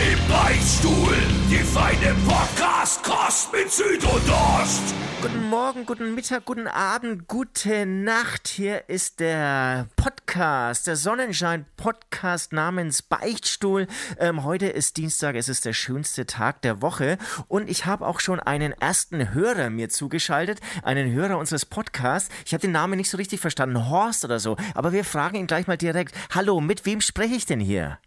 Im Beichtstuhl, die feine Podcast-Kost mit Süd und Ost. Guten Morgen, guten Mittag, guten Abend, gute Nacht. Hier ist der Podcast, der Sonnenschein-Podcast namens Beichtstuhl. Ähm, heute ist Dienstag, es ist der schönste Tag der Woche und ich habe auch schon einen ersten Hörer mir zugeschaltet, einen Hörer unseres Podcasts. Ich habe den Namen nicht so richtig verstanden, Horst oder so, aber wir fragen ihn gleich mal direkt. Hallo, mit wem spreche ich denn hier?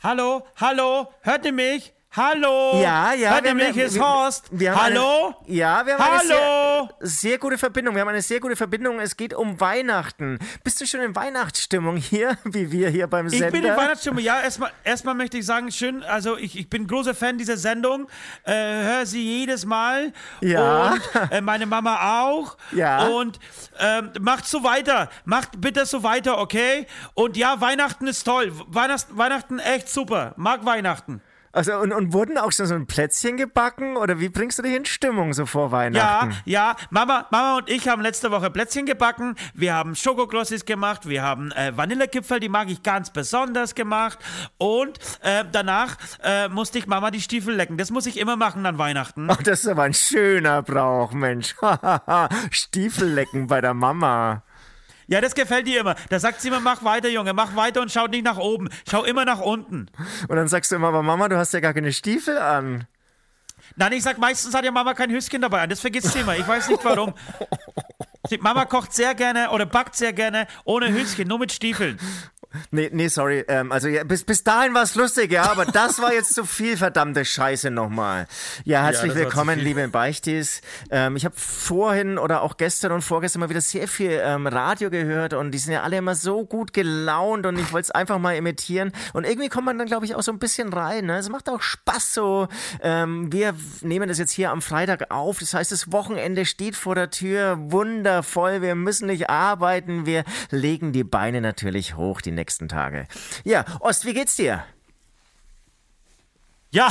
Hallo, hallo, hört ihr mich? Hallo! Ja, ja. Hört ihr mich? Hier ist Horst. Wir haben Hallo? Eine, ja, wir haben Hallo? eine sehr, sehr gute Verbindung. Wir haben eine sehr gute Verbindung. Es geht um Weihnachten. Bist du schon in Weihnachtsstimmung hier, wie wir hier beim Sender? Ich bin in Weihnachtsstimmung, ja. Erstmal, erstmal möchte ich sagen, schön, also ich, ich bin großer Fan dieser Sendung. Äh, höre sie jedes Mal. Ja. Und äh, meine Mama auch. Ja. Und ähm, macht so weiter. Macht bitte so weiter, okay? Und ja, Weihnachten ist toll. Weihnachten, Weihnachten echt super. Mag Weihnachten. Also und, und wurden auch schon so ein Plätzchen gebacken oder wie bringst du dich in Stimmung so vor Weihnachten? Ja, ja, Mama, Mama und ich haben letzte Woche Plätzchen gebacken. Wir haben Schokoglossis gemacht, wir haben äh, Vanillekipferl, die mag ich ganz besonders gemacht und äh, danach äh, musste ich Mama die Stiefel lecken. Das muss ich immer machen an Weihnachten. Ach, das ist aber ein schöner Brauch, Mensch. Stiefel lecken bei der Mama. Ja, das gefällt dir immer. Da sagt sie immer, mach weiter, Junge, mach weiter und schau nicht nach oben. Schau immer nach unten. Und dann sagst du immer, aber Mama, du hast ja gar keine Stiefel an. Nein, ich sag, meistens hat ja Mama kein Höschen dabei an. Das vergisst sie immer. Ich weiß nicht warum. Mama kocht sehr gerne oder backt sehr gerne ohne Höschen, nur mit Stiefeln. Nee, nee, sorry. Ähm, also ja, bis, bis dahin war es lustig, ja, aber das war jetzt zu viel verdammte Scheiße nochmal. Ja, herzlich Ja, willkommen, liebe Beichtis. Ähm, ich habe vorhin oder auch gestern und vorgestern mal wieder sehr viel ähm, Radio gehört und die sind ja alle immer so gut gelaunt und ich wollte es einfach mal imitieren. Und irgendwie kommt man dann, glaube ich, auch so ein bisschen rein. Ne? Es macht auch Spaß so. Ähm, wir nehmen das jetzt hier am Freitag auf. Das heißt, das Wochenende steht vor der Tür. Wundervoll. Wir müssen nicht arbeiten. Wir legen die Beine natürlich hoch die nächsten Tage. Ja, Ost, wie geht's dir? Ja,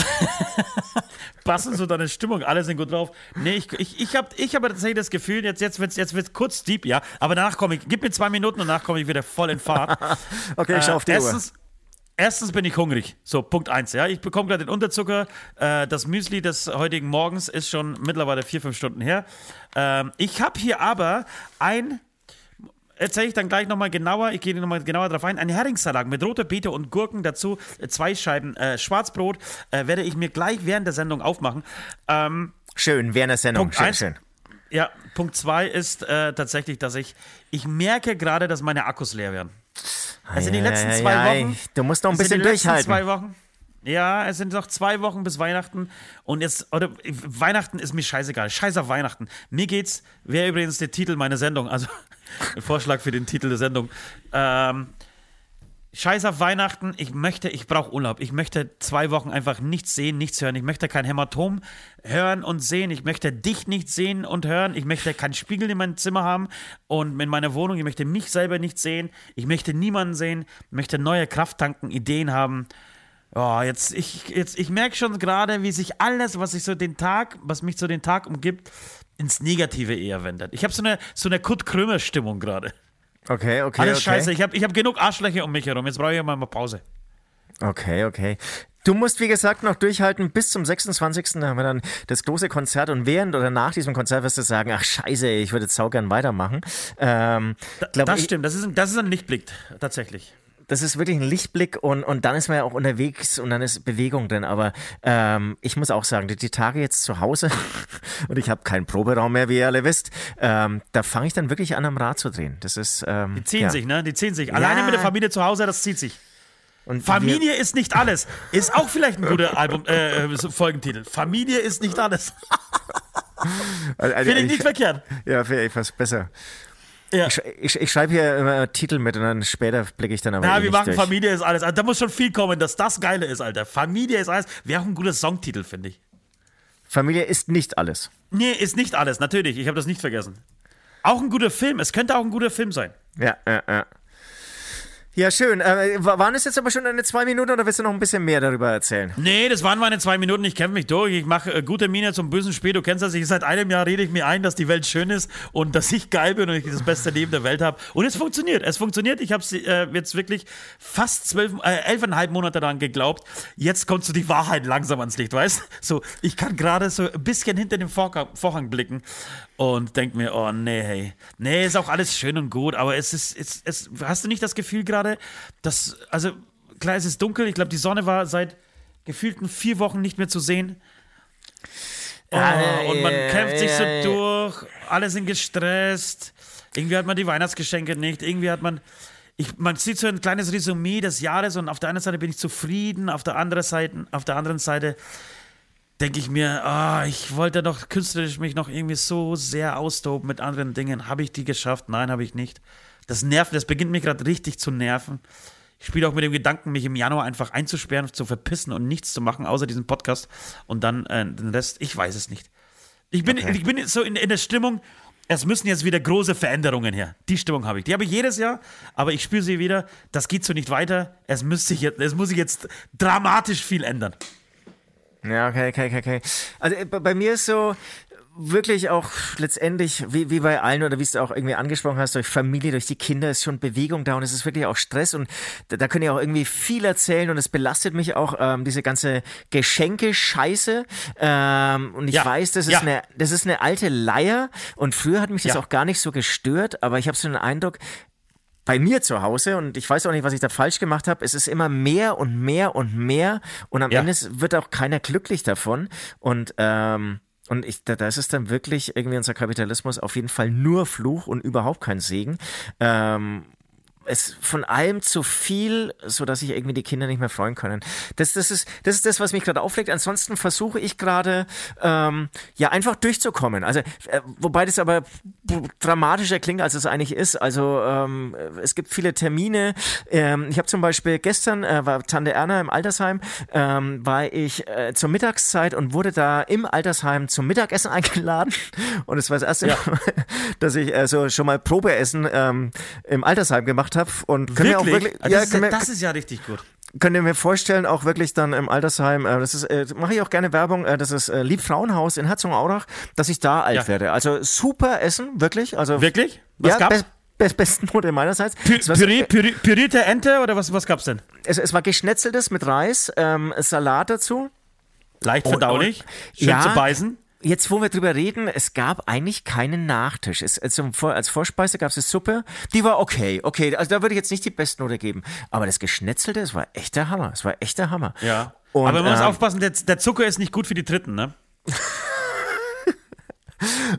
passen zu deiner Stimmung, alle sind gut drauf. Nee, ich, ich, ich habe ich hab tatsächlich das Gefühl, jetzt, jetzt wird es jetzt wird's kurz deep, ja, aber danach komme ich, gib mir zwei Minuten und danach komme ich wieder voll in Fahrt. Okay, ich schau auf die Uhr. erstens, erstens bin ich hungrig. So, Punkt eins. Ja. Ich bekomme gerade den Unterzucker. Äh, das Müsli des heutigen Morgens ist schon mittlerweile vier, fünf Stunden her. Ähm, ich habe hier aber ein. Erzähle ich dann gleich nochmal genauer, ich gehe nochmal genauer drauf ein. Ein Heringssalat mit roter Beete und Gurken, dazu äh, zwei Scheiben äh, Schwarzbrot, äh, werde ich mir gleich während der Sendung aufmachen. Ähm, Schön, während der Sendung. Punkt Schön, eins. schön. ja, Punkt zwei ist äh, tatsächlich, dass ich, ich merke gerade, dass meine Akkus leer werden. Also in den letzten zwei Ei, ei, Wochen. Du musst noch ein sind bisschen die letzten durchhalten. Ja, es sind noch zwei Wochen bis Weihnachten und jetzt, oder Weihnachten ist mir scheißegal. Scheiß auf Weihnachten. Mir geht's, wäre übrigens der Titel meiner Sendung, also ein Vorschlag für den Titel der Sendung. Ähm, Scheiß auf Weihnachten, ich möchte, ich brauche Urlaub. Ich möchte zwei Wochen einfach nichts sehen, nichts hören. Ich möchte kein Hämatom hören und sehen. Ich möchte dich nicht sehen und hören. Ich möchte keinen Spiegel in meinem Zimmer haben und in meiner Wohnung. Ich möchte mich selber nicht sehen. Ich möchte niemanden sehen. Ich möchte neue Kraft tanken, Ideen haben. Oh, jetzt, ich, jetzt, ich merke schon gerade, wie sich alles, was ich so den Tag, was mich so den Tag umgibt, ins Negative eher wendet. Ich habe so eine, so eine Kurt Krömer-Stimmung gerade. Okay, okay. Alles okay. scheiße. Ich habe ich hab genug Arschlöcher um mich herum. Jetzt brauche ich mal mal Pause. Okay, okay. Du musst, wie gesagt, noch durchhalten bis zum 26. Da haben wir dann das große Konzert und während oder nach diesem Konzert wirst du sagen, ach scheiße, ich würde jetzt saugern weitermachen. Ähm, glaub, das ich, stimmt, das ist, ein, das ist ein Lichtblick, tatsächlich. Das ist wirklich ein Lichtblick und, und dann ist man ja auch unterwegs und dann ist Bewegung drin. Aber ähm, ich muss auch sagen, die, die Tage jetzt zu Hause und ich habe keinen Proberaum mehr, wie ihr alle wisst, ähm, da fange ich dann wirklich an, am Rad zu drehen. Das ist ähm, Die ziehen ja. sich, ne? Die ziehen sich. Alleine mit der Familie zu Hause, das zieht sich. Und Familie ist nicht alles. Ist auch vielleicht ein guter Album, äh, äh, Folgentitel. Familie ist nicht alles. wir, also, Finde ich nicht verkehrt. Ja, finde ich fast besser. Ja. Ich, ich, ich schreibe hier immer Titel mit und dann später blicke ich dann aber Ja, eh wir machen durch. Familie ist alles. Da muss schon viel kommen, dass das Geile ist, Alter. Familie ist alles. Wäre auch ein guter Songtitel, finde ich. Familie ist nicht alles. Nee, ist nicht alles, natürlich. Ich habe das nicht vergessen. Auch ein guter Film. Es könnte auch ein guter Film sein. Ja, ja, ja. Ja, schön. Äh, waren es jetzt aber schon eine zwei Minuten oder willst du noch ein bisschen mehr darüber erzählen? Nee, das waren meine zwei Minuten. Ich kämpfe mich durch. Ich mache äh, gute Miene zum bösen Spiel. Du kennst das. Ich, seit einem Jahr rede ich mir ein, dass die Welt schön ist und dass ich geil bin und ich das beste Leben der Welt habe. Und es funktioniert. Es funktioniert. Ich habe äh, jetzt wirklich fast zwölf, äh, elfeinhalb Monate daran geglaubt. Jetzt kommt so die Wahrheit langsam ans Licht, weißt? So, ich kann gerade so ein bisschen hinter den Vorhang blicken und denke mir, oh nee, hey. Nee, ist auch alles schön und gut, aber es ist, es, es, hast du nicht das Gefühl gerade, dass, also klar, es ist dunkel, ich glaube, die Sonne war seit gefühlten vier Wochen nicht mehr zu sehen. Oh, und man kämpft sich so durch, alle sind gestresst, irgendwie hat man die Weihnachtsgeschenke nicht, irgendwie hat man, ich, man sieht so ein kleines Resümee des Jahres und auf der einen Seite bin ich zufrieden, auf der anderen Seite, auf der anderen Seite denke ich mir, oh, ich wollte doch künstlerisch mich noch irgendwie so sehr austoben mit anderen Dingen. Habe ich die geschafft? Nein, habe ich nicht. Das nervt, das beginnt mich gerade richtig zu nerven. Ich spiele auch mit dem Gedanken, mich im Januar einfach einzusperren, zu verpissen und nichts zu machen, außer diesen Podcast. Und dann äh, den Rest, ich weiß es nicht. Ich bin, okay. ich bin so in, in der Stimmung, es müssen jetzt wieder große Veränderungen her. Die Stimmung habe ich. Die habe ich jedes Jahr, aber ich spüre sie wieder. Das geht so nicht weiter. Es, müsste jetzt, es muss sich jetzt dramatisch viel ändern. Ja, okay, okay, okay. Also äh, bei mir ist so wirklich auch letztendlich, wie, wie bei allen oder wie es du auch irgendwie angesprochen hast, durch Familie, durch die Kinder ist schon Bewegung da und es ist wirklich auch Stress und da, da können ja auch irgendwie viel erzählen und es belastet mich auch, ähm, diese ganze Geschenke-Scheiße ähm, und ich ja. weiß, das ist, ja. eine, das ist eine alte Leier und früher hat mich das ja. auch gar nicht so gestört, aber ich habe so den Eindruck, bei mir zu Hause und ich weiß auch nicht, was ich da falsch gemacht habe. Es ist immer mehr und mehr und mehr und am ja. Ende wird auch keiner glücklich davon und ähm, und ich, da, da ist es dann wirklich irgendwie unser Kapitalismus auf jeden Fall nur Fluch und überhaupt kein Segen. Ähm, es von allem zu viel, so dass sich irgendwie die Kinder nicht mehr freuen können. Das, das, ist, das ist das, was mich gerade auflegt. Ansonsten versuche ich gerade ähm, ja einfach durchzukommen. Also äh, wobei das aber dramatischer klingt, als es eigentlich ist. Also ähm, es gibt viele Termine. Ähm, ich habe zum Beispiel gestern äh, war Tante Erna im Altersheim, ähm, war ich äh, zur Mittagszeit und wurde da im Altersheim zum Mittagessen eingeladen. Und es war das erste ja. Mal, dass ich äh, so schon mal Probeessen ähm, im Altersheim gemacht habe. Und können wirklich? Wir auch wirklich das, ja, ist, das ist ja richtig gut könnt ihr mir vorstellen, auch wirklich dann im Altersheim, äh, das ist, äh, mache ich auch gerne Werbung, äh, das ist äh, Liebfrauenhaus in Herzogenaurach, dass ich da alt ja. werde. Also super Essen, wirklich. Also, wirklich? Was ja, gab's? Be besten Modell meinerseits. Pü Püree, Püree, pürierte Ente oder was, was gab's denn? Es, es war geschnetzeltes mit Reis, ähm, Salat dazu. Leicht verdaulich, und, und, schön ja, zu beißen. Jetzt, wo wir drüber reden, es gab eigentlich keinen Nachtisch. Es, also als Vorspeise gab es eine Suppe, die war okay, okay. Also da würde ich jetzt nicht die Bestnote geben. Aber das Geschnetzelte, das war echter Hammer. Es war echter Hammer. Ja. Und, aber man muss ähm, aufpassen, der, der Zucker ist nicht gut für die Dritten, ne?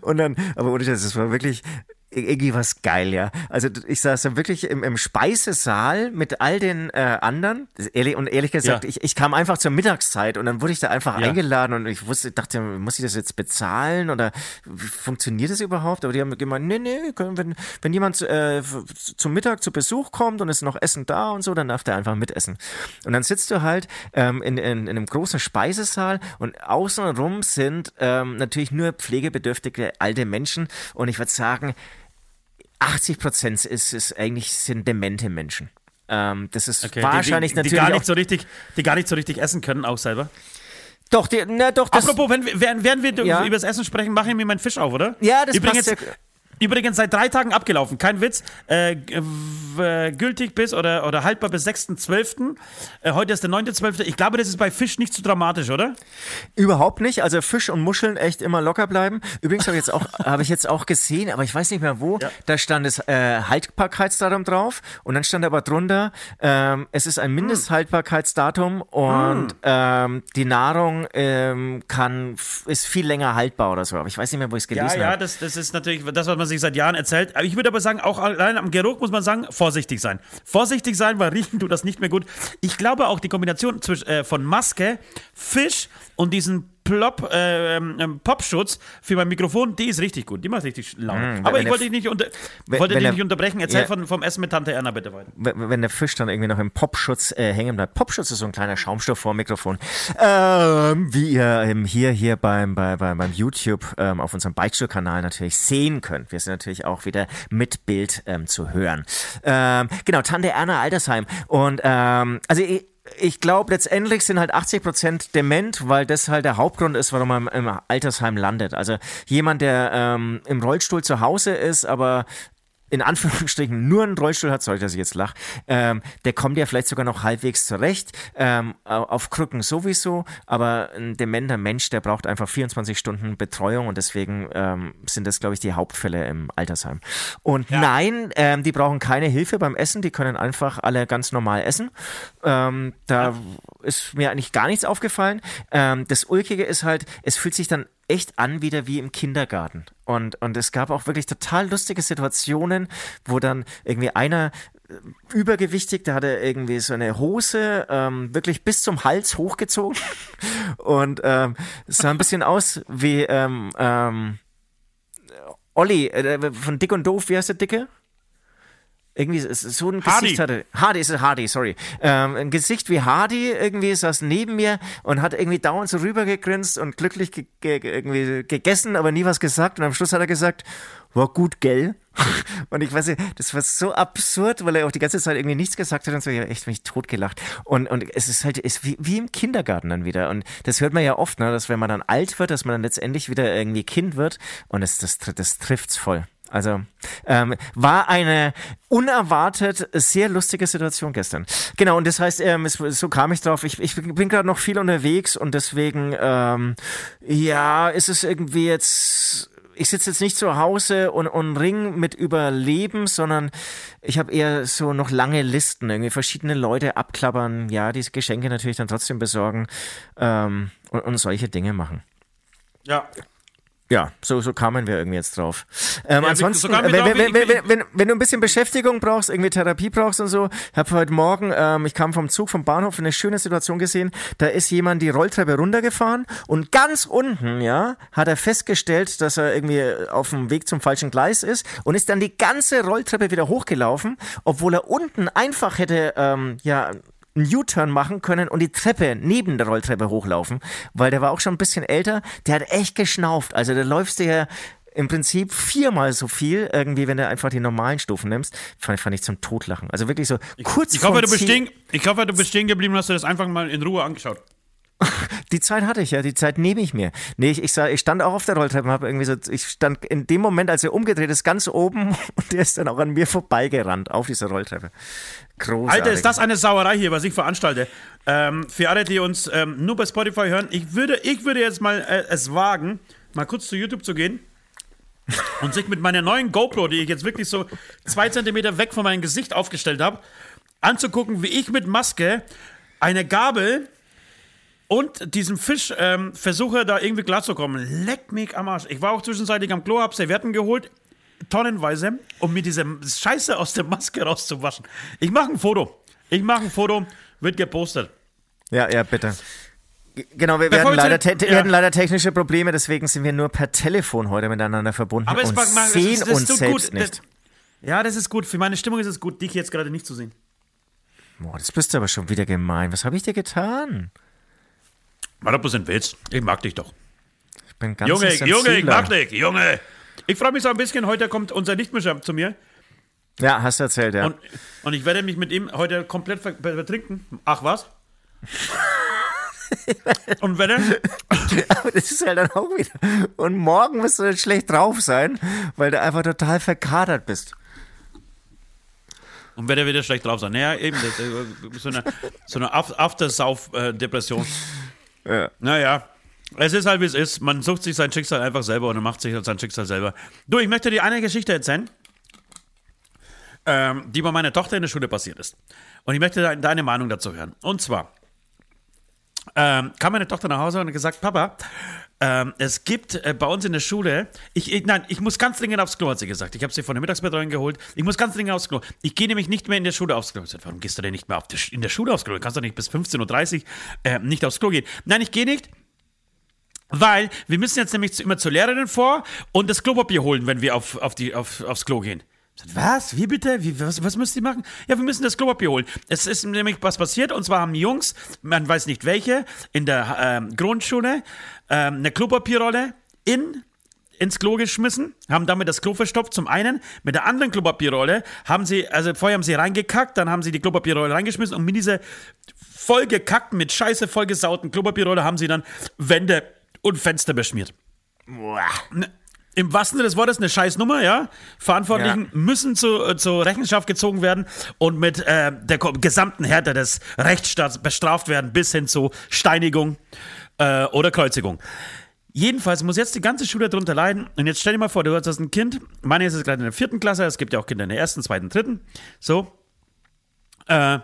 und dann, aber ohne das, das war wirklich, irgendwie was geil, ja. Also ich saß dann wirklich im, im Speisesaal mit all den äh, anderen. Ehrlich, und ehrlich gesagt, ja. ich, ich kam einfach zur Mittagszeit und dann wurde ich da einfach ja. eingeladen und ich wusste, dachte, muss ich das jetzt bezahlen oder funktioniert das überhaupt? Aber die haben gemeint, nee, nee, können, wenn, wenn jemand äh, zum Mittag zu Besuch kommt und ist noch Essen da und so, dann darf der einfach mitessen. Und dann sitzt du halt ähm, in, in, in einem großen Speisesaal und außenrum sind ähm, natürlich nur pflegebedürftige alte Menschen und ich würde sagen, 80 Prozent ist, ist eigentlich sind demente Menschen. Ähm, das ist okay, wahrscheinlich die, die, die natürlich. gar nicht so richtig, die gar nicht so richtig essen können, auch selber. Doch, die, na doch. Das, Apropos, wenn, während, während wir ja. über das Essen sprechen, mache ich mir meinen Fisch auf, oder? Ja, das Übrigens, passt ja. Übrigens seit drei Tagen abgelaufen, kein Witz. Äh, äh, gültig bis oder, oder haltbar bis 6.12. Äh, heute ist der 9.12. Ich glaube, das ist bei Fisch nicht zu so dramatisch, oder? Überhaupt nicht. Also Fisch und Muscheln echt immer locker bleiben. Übrigens habe ich, jetzt auch, hab ich jetzt auch gesehen, aber ich weiß nicht mehr wo, ja. da stand es äh, Haltbarkeitsdatum drauf und dann stand aber drunter, ähm, es ist ein Mindesthaltbarkeitsdatum und mm. ähm, die Nahrung ähm, kann, ist viel länger haltbar oder so. Aber ich weiß nicht mehr, wo ich es gelesen habe. Ja, ja, das, das ist natürlich das, was man sich seit Jahren erzählt. Ich würde aber sagen, auch allein am Geruch muss man sagen, vorsichtig sein. Vorsichtig sein, weil riechen tut das nicht mehr gut. Ich glaube auch die Kombination zwischen, äh, von Maske, Fisch und diesen Plop, äh, Popschutz für mein Mikrofon, die ist richtig gut. Die macht richtig laut. Mm, Aber ich wollte dich nicht, unter, wenn- wollte wenn dich nicht unterbrechen. Erzähl Ja. von, vom Essen mit Tante Erna bitte weiter. wenn wenn der Fisch dann irgendwie noch im Popschutz äh, hängen bleibt. Popschutz ist so ein kleiner Schaumstoff vor dem Mikrofon. Ähm, wie ihr ähm, hier, hier beim, bei, bei, beim YouTube ähm, auf unserem Beichtstuhl-Kanal natürlich sehen könnt. Wir sind natürlich auch wieder mit Bild ähm, zu hören. Ähm, genau, Tante Erna Altersheim. Und ähm, also ich, ich glaube, letztendlich sind halt 80 Prozent dement, weil das halt der Hauptgrund ist, warum man im Altersheim landet. Also jemand, der ähm, im Rollstuhl zu Hause ist, aber in Anführungsstrichen nur einen Rollstuhl hat, sorry, dass ich jetzt lache, ähm, der kommt ja vielleicht sogar noch halbwegs zurecht, ähm, au- auf Krücken sowieso, aber ein dementer Mensch, der braucht einfach 24 Stunden Betreuung und deswegen ähm, sind das, glaube ich, die Hauptfälle im Altersheim. Und nein, ähm, die brauchen keine Hilfe beim Essen, die können einfach alle ganz normal essen. Ähm, da ist mir eigentlich gar nichts aufgefallen. Ähm, das Ulkige ist halt, es fühlt sich dann echt an wieder wie im Kindergarten. Und, und es gab auch wirklich total lustige Situationen, wo dann irgendwie einer äh, übergewichtig, der hatte irgendwie so eine Hose ähm, wirklich bis zum Hals hochgezogen und ähm, sah ein bisschen aus wie ähm, ähm, Olli äh, von Dick und Doof, wie heißt der Dicke? Irgendwie so ein Hardy. Gesicht hatte. Hardy ist es Hardy, sorry. Ähm, ein Gesicht wie Hardy irgendwie saß neben mir und hat irgendwie dauernd so rübergegrinst und glücklich ge ge irgendwie gegessen, aber nie was gesagt. Und am Schluss hat er gesagt, war gut, gell? Und ich weiß nicht, das war so absurd, weil er auch die ganze Zeit irgendwie nichts gesagt hat und so, ja, echt mich totgelacht. Und, und es ist halt, ist wie, wie im Kindergarten dann wieder. Und das hört man ja oft, ne, dass wenn man dann alt wird, dass man dann letztendlich wieder irgendwie Kind wird. Und das, das, das trifft's voll. Also ähm, war eine unerwartet sehr lustige Situation gestern. Genau, und das heißt, ähm, es, so kam ich drauf, ich, ich bin gerade noch viel unterwegs und deswegen, ähm, ja, ist es irgendwie jetzt, ich sitze jetzt nicht zu Hause und, und ring mit Überleben, sondern ich habe eher so noch lange Listen, irgendwie verschiedene Leute abklappern, ja, diese Geschenke natürlich dann trotzdem besorgen ähm, und, und solche Dinge machen. Ja. Ja, so, so kamen wir irgendwie jetzt drauf. Ähm, Ja, ansonsten, so wenn, drauf, wenn, wenn, wenn, wenn du ein bisschen Beschäftigung brauchst, irgendwie Therapie brauchst und so, ich habe heute Morgen, ähm, ich kam vom Zug vom Bahnhof, eine schöne Situation gesehen, da ist jemand die Rolltreppe runtergefahren und ganz unten, ja, hat er festgestellt, dass er irgendwie auf dem Weg zum falschen Gleis ist und ist dann die ganze Rolltreppe wieder hochgelaufen, obwohl er unten einfach hätte, ähm, ja, einen U-Turn machen können und die Treppe neben der Rolltreppe hochlaufen, weil der war auch schon ein bisschen älter, der hat echt geschnauft. Also da läufst du ja im Prinzip viermal so viel, irgendwie, wenn du einfach die normalen Stufen nimmst. Fand, fand ich zum Totlachen. Also wirklich so kurz Ich hoffe, du bist stehen, ich hoffe, du bist stehen geblieben hast dir das einfach mal in Ruhe angeschaut. Die Zeit hatte ich ja, die Zeit nehme ich mir. Nee, ich, ich, sah, ich stand auch auf der Rolltreppe habe irgendwie so, ich stand in dem Moment, als er umgedreht ist, ganz oben und der ist dann auch an mir vorbeigerannt auf dieser Rolltreppe. Großartig. Alter, ist das eine Sauerei hier, was ich veranstalte. Ähm, für alle, die uns ähm, nur bei Spotify hören, ich würde, ich würde jetzt mal äh, es wagen, mal kurz zu YouTube zu gehen und sich mit meiner neuen GoPro, die ich jetzt wirklich so zwei Zentimeter weg von meinem Gesicht aufgestellt habe, anzugucken, wie ich mit Maske eine Gabel und diesem Fisch ähm, versuche, da irgendwie klarzukommen. Leck mich am Arsch. Ich war auch zwischenzeitlich am Klo, hab Servietten geholt, tonnenweise, um mir diese Scheiße aus der Maske rauszuwaschen. Ich mache ein Foto. Ich mache ein Foto, wird gepostet. Ja, ja, bitte. Genau, wir, zu leider, te ja. hatten leider technische Probleme, deswegen sind wir nur per Telefon heute miteinander verbunden Aber es und mag- mag- es sehen ist- uns selbst gut. nicht. Ja, das ist gut. Für meine Stimmung ist es gut, dich jetzt gerade nicht zu sehen. Boah, das bist du aber schon wieder gemein. Was habe ich dir getan? War doch bloß ein Witz. Ich mag dich doch. Ich bin ganz Junge, ein Junge, ich Sensibler. mag dich, Junge. Ich freue mich so ein bisschen. Heute kommt unser Lichtmischer zu mir. Ja, hast du erzählt, ja. Und, und ich werde mich mit ihm heute komplett ver ver- vertrinken. Ach was? und werde. Aber das ist halt dann auch wieder. Und morgen wirst du dann schlecht drauf sein, weil du einfach total verkadert bist. Und werde wieder schlecht drauf sein. Naja, eben. Das, äh, so eine, so eine Af- Aftersauf-Depression. Ja. Naja. Es ist halt, wie es ist. Man sucht sich sein Schicksal einfach selber und macht sich halt sein Schicksal selber. Du, ich möchte dir eine Geschichte erzählen, ähm, die bei meiner Tochter in der Schule passiert ist. Und ich möchte de deine Meinung dazu hören. Und zwar ähm, kam meine Tochter nach Hause und hat gesagt, Papa, ähm, es gibt äh, bei uns in der Schule, ich, ich, nein, ich muss ganz dringend aufs Klo, hat sie gesagt. Ich habe sie von der Mittagsbetreuung geholt. Ich muss ganz dringend aufs Klo. Ich gehe nämlich nicht mehr in der Schule aufs Klo. Ich sag, warum gehst du denn nicht mehr auf der, in der Schule aufs Klo? Du kannst doch nicht bis 15.30 Uhr äh, nicht aufs Klo gehen. Nein, ich gehe nicht. Weil wir müssen jetzt nämlich immer zur Lehrerin vor und das Klopapier holen, wenn wir auf, auf die, auf, aufs Klo gehen. Was? Wie bitte? Wie, was, was müsst ihr machen? Ja, wir müssen das Klopapier holen. Es ist nämlich was passiert und zwar haben Jungs, man weiß nicht welche, in der ähm, Grundschule ähm, eine Klopapierrolle in ins Klo geschmissen, haben damit das Klo verstopft. Zum einen mit der anderen Klopapierrolle haben sie, also vorher haben sie reingekackt, dann haben sie die Klopapierrolle reingeschmissen und mit dieser vollgekackten, mit Scheiße vollgesauten Klopapierrolle haben sie dann Wände und Fenster beschmiert. Im wahrsten Sinne des Wortes eine Scheißnummer, ja. Verantwortlichen Ja. müssen zu, äh, zur Rechenschaft gezogen werden und mit äh, der gesamten Härte des Rechtsstaats bestraft werden, bis hin zu Steinigung äh, oder Kreuzigung. Jedenfalls muss jetzt die ganze Schule darunter leiden. Und jetzt stell dir mal vor, du hast ein Kind. Meine ist jetzt gerade in der vierten Klasse. Es gibt ja auch Kinder in der ersten, zweiten, dritten. So. Äh,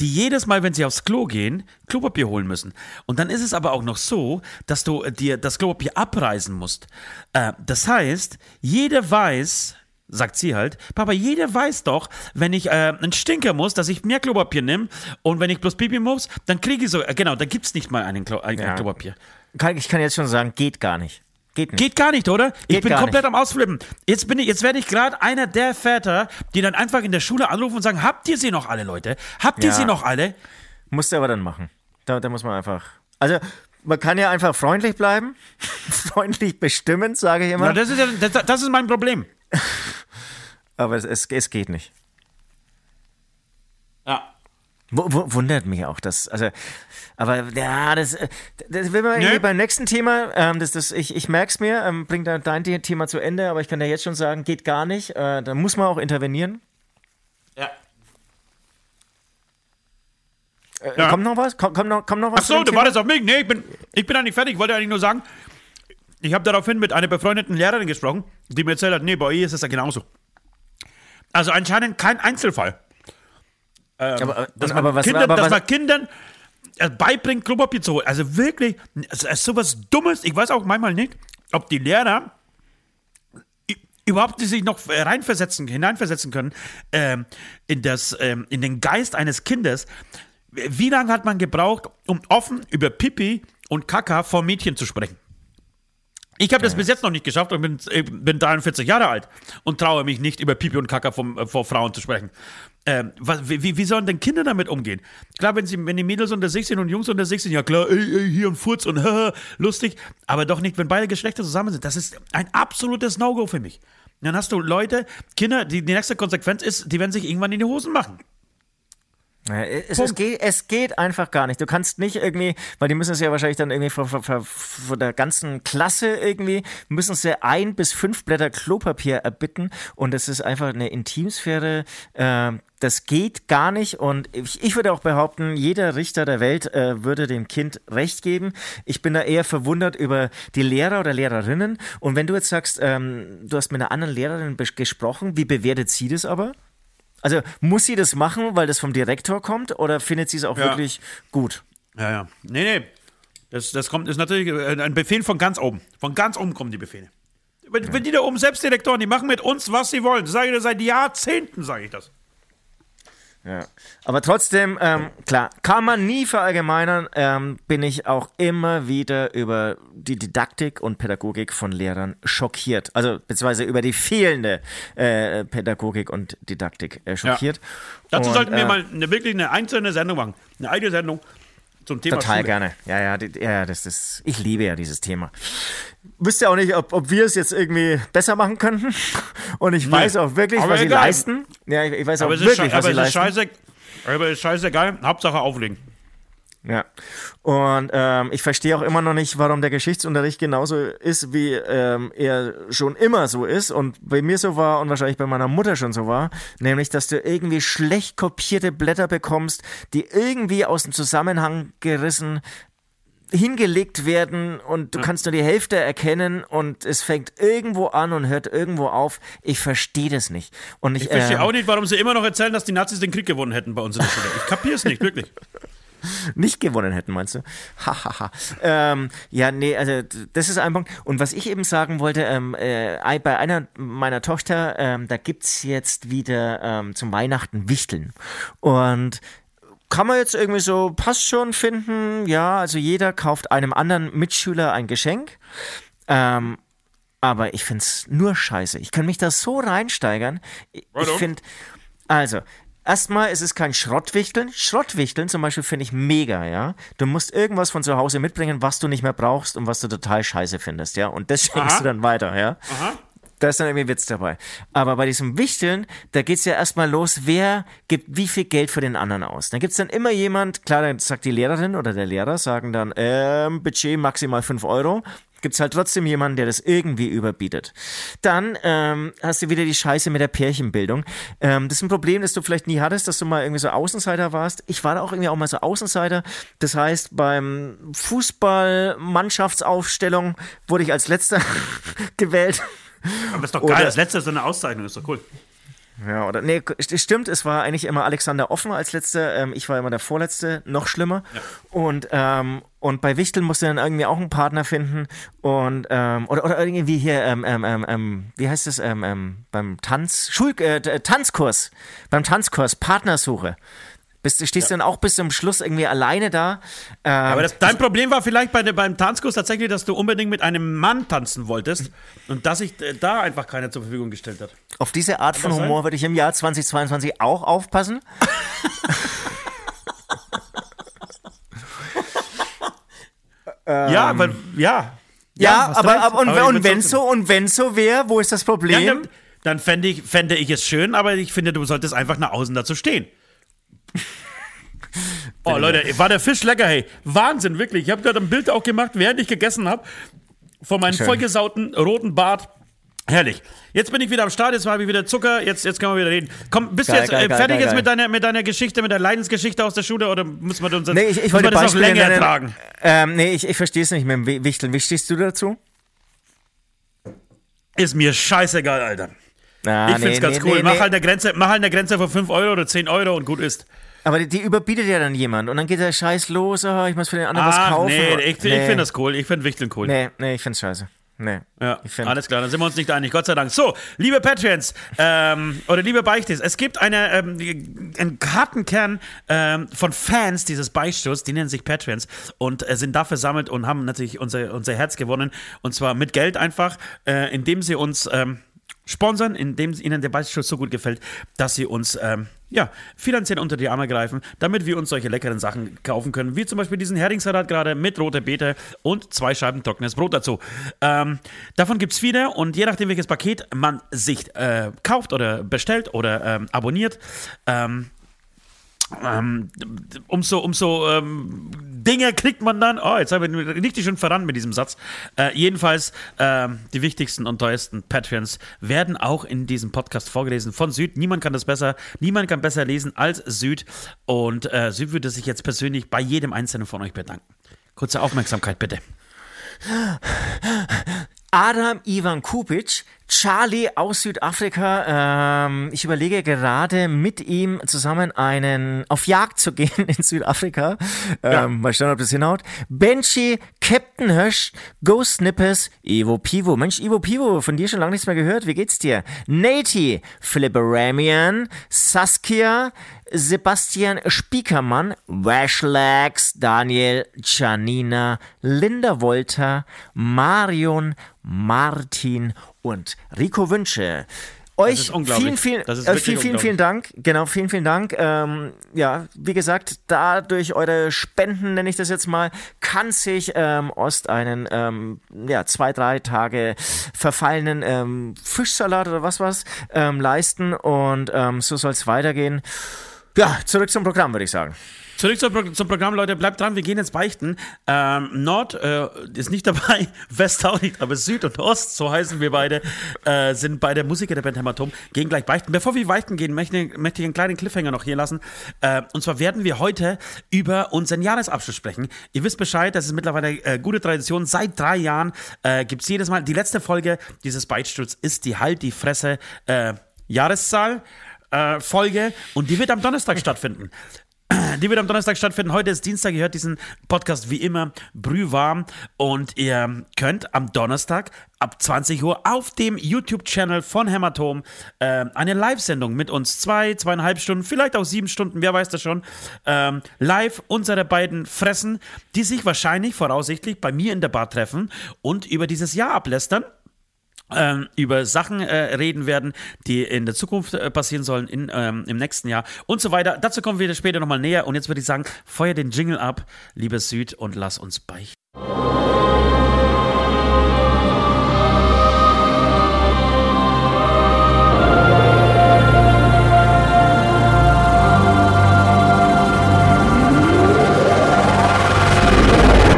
die jedes Mal, wenn sie aufs Klo gehen, Klopapier holen müssen. Und dann ist es aber auch noch so, dass du äh, dir das Klopapier abreißen musst. Äh, das heißt, jeder weiß, sagt sie halt, Papa, jeder weiß doch, wenn ich äh, einen Stinker muss, dass ich mehr Klopapier nehme. Und wenn ich bloß Pipi muss, dann kriege ich so, äh, genau, da gibt es nicht mal einen Klo ein Ja. Klopapier. Kann, ich kann jetzt schon sagen, geht gar nicht. Geht nicht. Geht gar nicht, oder? ich Geht bin gar komplett nicht. am Ausflippen. Jetzt bin ich, jetzt werde ich gerade einer der Väter, die dann einfach in der Schule anrufen und sagen: Habt ihr sie noch alle, Leute? Habt ihr Ja. sie noch alle? Musst du aber dann machen. Da, da muss man einfach. Also, man kann ja einfach freundlich bleiben. freundlich bestimmend, sage ich immer. Ja, das ist ja, das, das ist mein Problem. aber es, es, es geht nicht. Ja. Wundert mich auch das. Also, aber ja, das, äh, das will man irgendwie Nee. beim nächsten Thema. Ähm, das, das, ich ich merke es mir, ähm, bring da dein The- Thema zu Ende, aber ich kann ja jetzt schon sagen, geht gar nicht. Äh, da muss man auch intervenieren. ja. Äh, Ja. Kommt noch was? Kommt, kommt, noch, kommt noch was? Ach so, du wartest auf mich. Nee, ich bin, ich bin eigentlich fertig. Ich wollte eigentlich nur sagen, ich habe daraufhin mit einer befreundeten Lehrerin gesprochen, die mir erzählt hat, nee, bei ihr ist es ja genauso. Also anscheinend kein Einzelfall. Aber, dass aber, man, was, Kindern, aber dass was, man Kindern äh, beibringt, Klopapier zu holen. Also wirklich, es ist sowas Dummes. Ich weiß auch manchmal nicht, ob die Lehrer i- überhaupt sich noch äh, reinversetzen, hineinversetzen können ähm, in, das, ähm, in den Geist eines Kindes. Wie lange hat man gebraucht, um offen über Pipi und Kaka vor Mädchen zu sprechen? Ich habe das bis jetzt noch nicht geschafft und bin, äh, bin 43 Jahre alt und traue mich nicht, über Pipi und Kaka vom, äh, vor Frauen zu sprechen. Ähm, was, wie, wie sollen denn Kinder damit umgehen? Klar, wenn, sie, wenn die Mädels unter sich sind und Jungs unter sich sind, ja klar, ey, ey, hier ein Furz und lustig, aber doch nicht, wenn beide Geschlechter zusammen sind. Das ist ein absolutes No-Go für mich. Dann hast du Leute, Kinder, die, die nächste Konsequenz ist, die werden sich irgendwann in die Hosen machen. Es, es, geht, es geht einfach gar nicht. Du kannst nicht irgendwie, weil die müssen es ja wahrscheinlich dann irgendwie von, von, von, der ganzen Klasse irgendwie, müssen sie ein bis fünf Blätter Klopapier erbitten und das ist einfach eine Intimsphäre. Äh, das geht gar nicht und ich, ich würde auch behaupten, jeder Richter der Welt äh, würde dem Kind Recht geben. Ich bin da eher verwundert über die Lehrer oder Lehrerinnen und wenn du jetzt sagst, ähm, du hast mit einer anderen Lehrerin gesprochen, wie bewertet sie das aber? Also muss sie das machen, weil das vom Direktor kommt, oder findet sie es auch Ja. wirklich gut? Ja, ja. Nee, nee. Das, das kommt, ist natürlich äh, ein Befehl von ganz oben. Von ganz oben kommen die Befehle. Wenn, wenn die da oben Selbstdirektoren, die machen mit uns, was sie wollen. Das sage ich dir seit Jahrzehnten, sage ich das. Ja. Aber trotzdem, ähm, klar, kann man nie verallgemeinern, ähm, bin ich auch immer wieder über die Didaktik und Pädagogik von Lehrern schockiert. Also beziehungsweise über die fehlende äh, Pädagogik und Didaktik äh, schockiert. Dazu Und, sollten wir äh, mal eine, wirklich eine einzelne Sendung machen. Eine eigene Sendung zum Thema Total Schule. gerne. Ja, ja, ja, das ist. Ich liebe ja dieses Thema. Wüsste auch nicht, ob, ob wir es jetzt irgendwie besser machen könnten. Und ich weiß auch wirklich, Aber was sie egal. leisten. Ja, ich, ich weiß auch Aber es ist, wirklich, schei- was aber sie leisten. scheiße. Aber es ist scheißegal. Hauptsache auflegen. Ja. Und ähm, ich verstehe auch immer noch nicht, warum der Geschichtsunterricht genauso ist, wie ähm, er schon immer so ist und bei mir so war und wahrscheinlich bei meiner Mutter schon so war. Nämlich, dass du irgendwie schlecht kopierte Blätter bekommst, die irgendwie aus dem Zusammenhang gerissen hingelegt werden und du kannst nur die Hälfte erkennen und es fängt irgendwo an und hört irgendwo auf. Ich verstehe das nicht. Und ich, Ich verstehe ähm, auch nicht, warum sie immer noch erzählen, dass die Nazis den Krieg gewonnen hätten bei uns in der Schule. Ich kapiere es nicht, wirklich. nicht gewonnen hätten, meinst du? Hahaha. ähm, ja, nee, also das ist ein Punkt. Und was ich eben sagen wollte, ähm, äh, ei- bei einer meiner Tochter, ähm, da gibt's jetzt wieder ähm, zum Weihnachten Wichteln. Und kann man jetzt irgendwie so, passt schon finden. Ja, also jeder kauft einem anderen Mitschüler ein Geschenk. Ähm, aber ich finde es nur scheiße. Ich kann mich da so reinsteigern. Ich finde, also, erstmal ist es kein Schrottwichteln. Schrottwichteln zum Beispiel finde ich mega, ja. Du musst irgendwas von zu Hause mitbringen, was du nicht mehr brauchst und was du total scheiße findest, ja. Und das schenkst Aha. du dann weiter, ja. Aha. Da ist dann irgendwie Witz dabei. Aber bei diesem Wichteln, da geht's ja erstmal los, wer gibt wie viel Geld für den anderen aus. Dann gibt's dann immer jemand, klar, dann sagt die Lehrerin oder der Lehrer, sagen dann, ähm, Budget maximal 5 Euro. Gibt's halt trotzdem jemanden, der das irgendwie überbietet. Dann ähm, hast du wieder die Scheiße mit der Pärchenbildung. Ähm, das ist ein Problem, das du vielleicht nie hattest, dass du mal irgendwie so Außenseiter warst. Ich war da auch irgendwie auch mal so Außenseiter. Das heißt, beim Fußball-Mannschaftsaufstellung wurde ich als letzter gewählt. Aber das ist doch Oder- geil. Das letzte ist so eine Auszeichnung, ist doch cool. Ja, oder nee, st- stimmt, es war eigentlich immer Alexander Offen als letzter, ähm, ich war immer der Vorletzte, noch schlimmer. Und, ähm, und bei Wichtel musste dann irgendwie auch einen Partner finden und ähm, oder, oder irgendwie hier, ähm, ähm, ähm, wie heißt es, beim Tanz, Schul äh, Tanzkurs, beim Tanzkurs, Partnersuche. Bist, du stehst dann auch bis zum Schluss irgendwie alleine da. Ähm, Aber das, dein Problem war vielleicht bei, beim Tanzkurs tatsächlich, dass du unbedingt mit einem Mann tanzen wolltest und dass sich äh, da einfach keiner zur Verfügung gestellt hat. auf diese Art von sein? Humor würde ich im Jahr 2022 auch aufpassen. ja, weil, ja. Ja, hast aber, aber und, und wenn so und wenn so wäre, wo ist das Ja, Problem? dann, dann fände ich, fände ich es schön, aber ich finde, du solltest einfach nach außen dazu stehen. Oh, Leute, war der Fisch lecker, hey. Wahnsinn, wirklich. Ich habe gerade ein Bild auch gemacht, während ich gegessen habe, von meinem Schön. vollgesauten roten Bart. Herrlich. Jetzt bin ich wieder am Start, jetzt habe ich wieder Zucker, jetzt, jetzt können wir wieder reden. Komm, bist du Geil, jetzt geil, äh, geil, fertig geil, jetzt mit deiner, mit deiner Geschichte, mit der Leidensgeschichte aus der Schule oder müssen wir uns jetzt, nee, ich, ich wollte das noch länger nennen. ertragen? Ähm, nee, ich, ich verstehe es nicht mit dem Wi- Wichteln. Wie stehst du dazu? Ist mir scheißegal, Alter. Ah, Ich find's ganz nee, cool. nee, mach. Halt eine Grenze, mach halt eine Grenze von 5 Euro oder 10 Euro und gut ist. Aber die, die überbietet ja dann jemand und dann geht der Scheiß los, oh, ich muss für den anderen was Ah, kaufen. nee, ich, ich nee. finde das cool. Ich finde Wichteln cool. Nee, nee, ich find's scheiße. Nee. Ja, Ich alles klar, dann sind wir uns nicht einig, Gott sei Dank. So, liebe Patreons ähm, oder liebe Beichtes, es gibt eine, ähm, einen harten Kern ähm, von Fans dieses Beistuhls, die nennen sich Patreons und äh, sind da versammelt und haben natürlich unser, unser Herz gewonnen und zwar mit Geld einfach, äh, indem sie uns ähm, sponsern, indem ihnen der Beichtstuhl so gut gefällt, dass sie uns ähm, ja, finanziell unter die Arme greifen, damit wir uns solche leckeren Sachen kaufen können, wie zum Beispiel diesen Heringssalat gerade mit roter Beete und zwei Scheiben trockenes Brot dazu. Ähm, davon gibt es viele und je nachdem, welches Paket man sich äh, kauft oder bestellt oder ähm, abonniert, ähm, ähm, umso, umso ähm, Dinge kriegt man dann. Oh, jetzt habe ich richtig schön verrannt mit diesem Satz. Äh, jedenfalls, ähm, die wichtigsten und teuersten Patreons werden auch in diesem Podcast vorgelesen von Süd. Niemand kann das besser, niemand kann besser lesen als Süd. Und äh, Süd würde sich jetzt persönlich bei jedem einzelnen von euch bedanken. Kurze Aufmerksamkeit bitte. Adam Ivan Kupic, Charlie aus Südafrika. Ähm, ich überlege gerade mit ihm zusammen einen auf Jagd zu gehen in Südafrika. Ähm, Mal schauen, ob das hinhaut. Benji, Captain Hirsch, Ghost Snippers, Ivo Pivo. Mensch, Ivo Pivo, von dir schon lange nichts mehr gehört. Wie geht's dir? Nati, Philipp Ramian, Saskia, Sebastian Spiekermann, Washlax, Daniel, Janina, Linda Wolter, Marion, Martin und Rico Wünsche. Euch vielen, vielen, äh, vielen, vielen, vielen Dank. Genau, vielen, vielen Dank. Ähm, ja, wie gesagt, dadurch eure Spenden, nenne ich das jetzt mal, kann sich ähm, Ost einen ähm, ja, zwei, drei Tage verfallenen ähm, Fischsalat oder was was ähm, leisten und ähm, so soll es weitergehen. Ja, zurück zum Programm, würde ich sagen. Zurück zum, Pro zum Programm, Leute, bleibt dran, wir gehen jetzt beichten. Ähm, Nord äh, ist nicht dabei, West auch nicht, aber Süd und Ost, so heißen wir beide, äh, sind beide Musiker der Band Hämatom, gehen gleich beichten. Bevor wir beichten gehen, möchte, möchte ich einen kleinen Cliffhanger noch hier lassen. Äh, und zwar werden wir heute über unseren Jahresabschluss sprechen. Ihr wisst Bescheid, das ist mittlerweile äh, gute Tradition. Seit drei Jahren äh, gibt es jedes Mal, die letzte Folge dieses Beichtstuhls ist die Halt die Fresse äh, Jahreszahl. Äh, Folge und die wird am Donnerstag stattfinden. Die wird am Donnerstag stattfinden. Heute ist Dienstag. Ihr hört diesen Podcast wie immer brühwarm. Und ihr könnt am Donnerstag ab 20 Uhr auf dem YouTube-Channel von Hämatom äh, eine Live-Sendung mit uns. Zwei, zweieinhalb Stunden, vielleicht auch sieben Stunden, wer weiß das schon. Ähm, live unsere beiden Fressen, die sich wahrscheinlich voraussichtlich bei mir in der Bar treffen und über dieses Jahr ablästern über Sachen äh, reden werden, die in der Zukunft äh, passieren sollen, in, ähm, im nächsten Jahr und so weiter. Dazu kommen wir später nochmal näher. Und jetzt würde ich sagen, feuer den Jingle ab, lieber Süd, und lass uns beichten.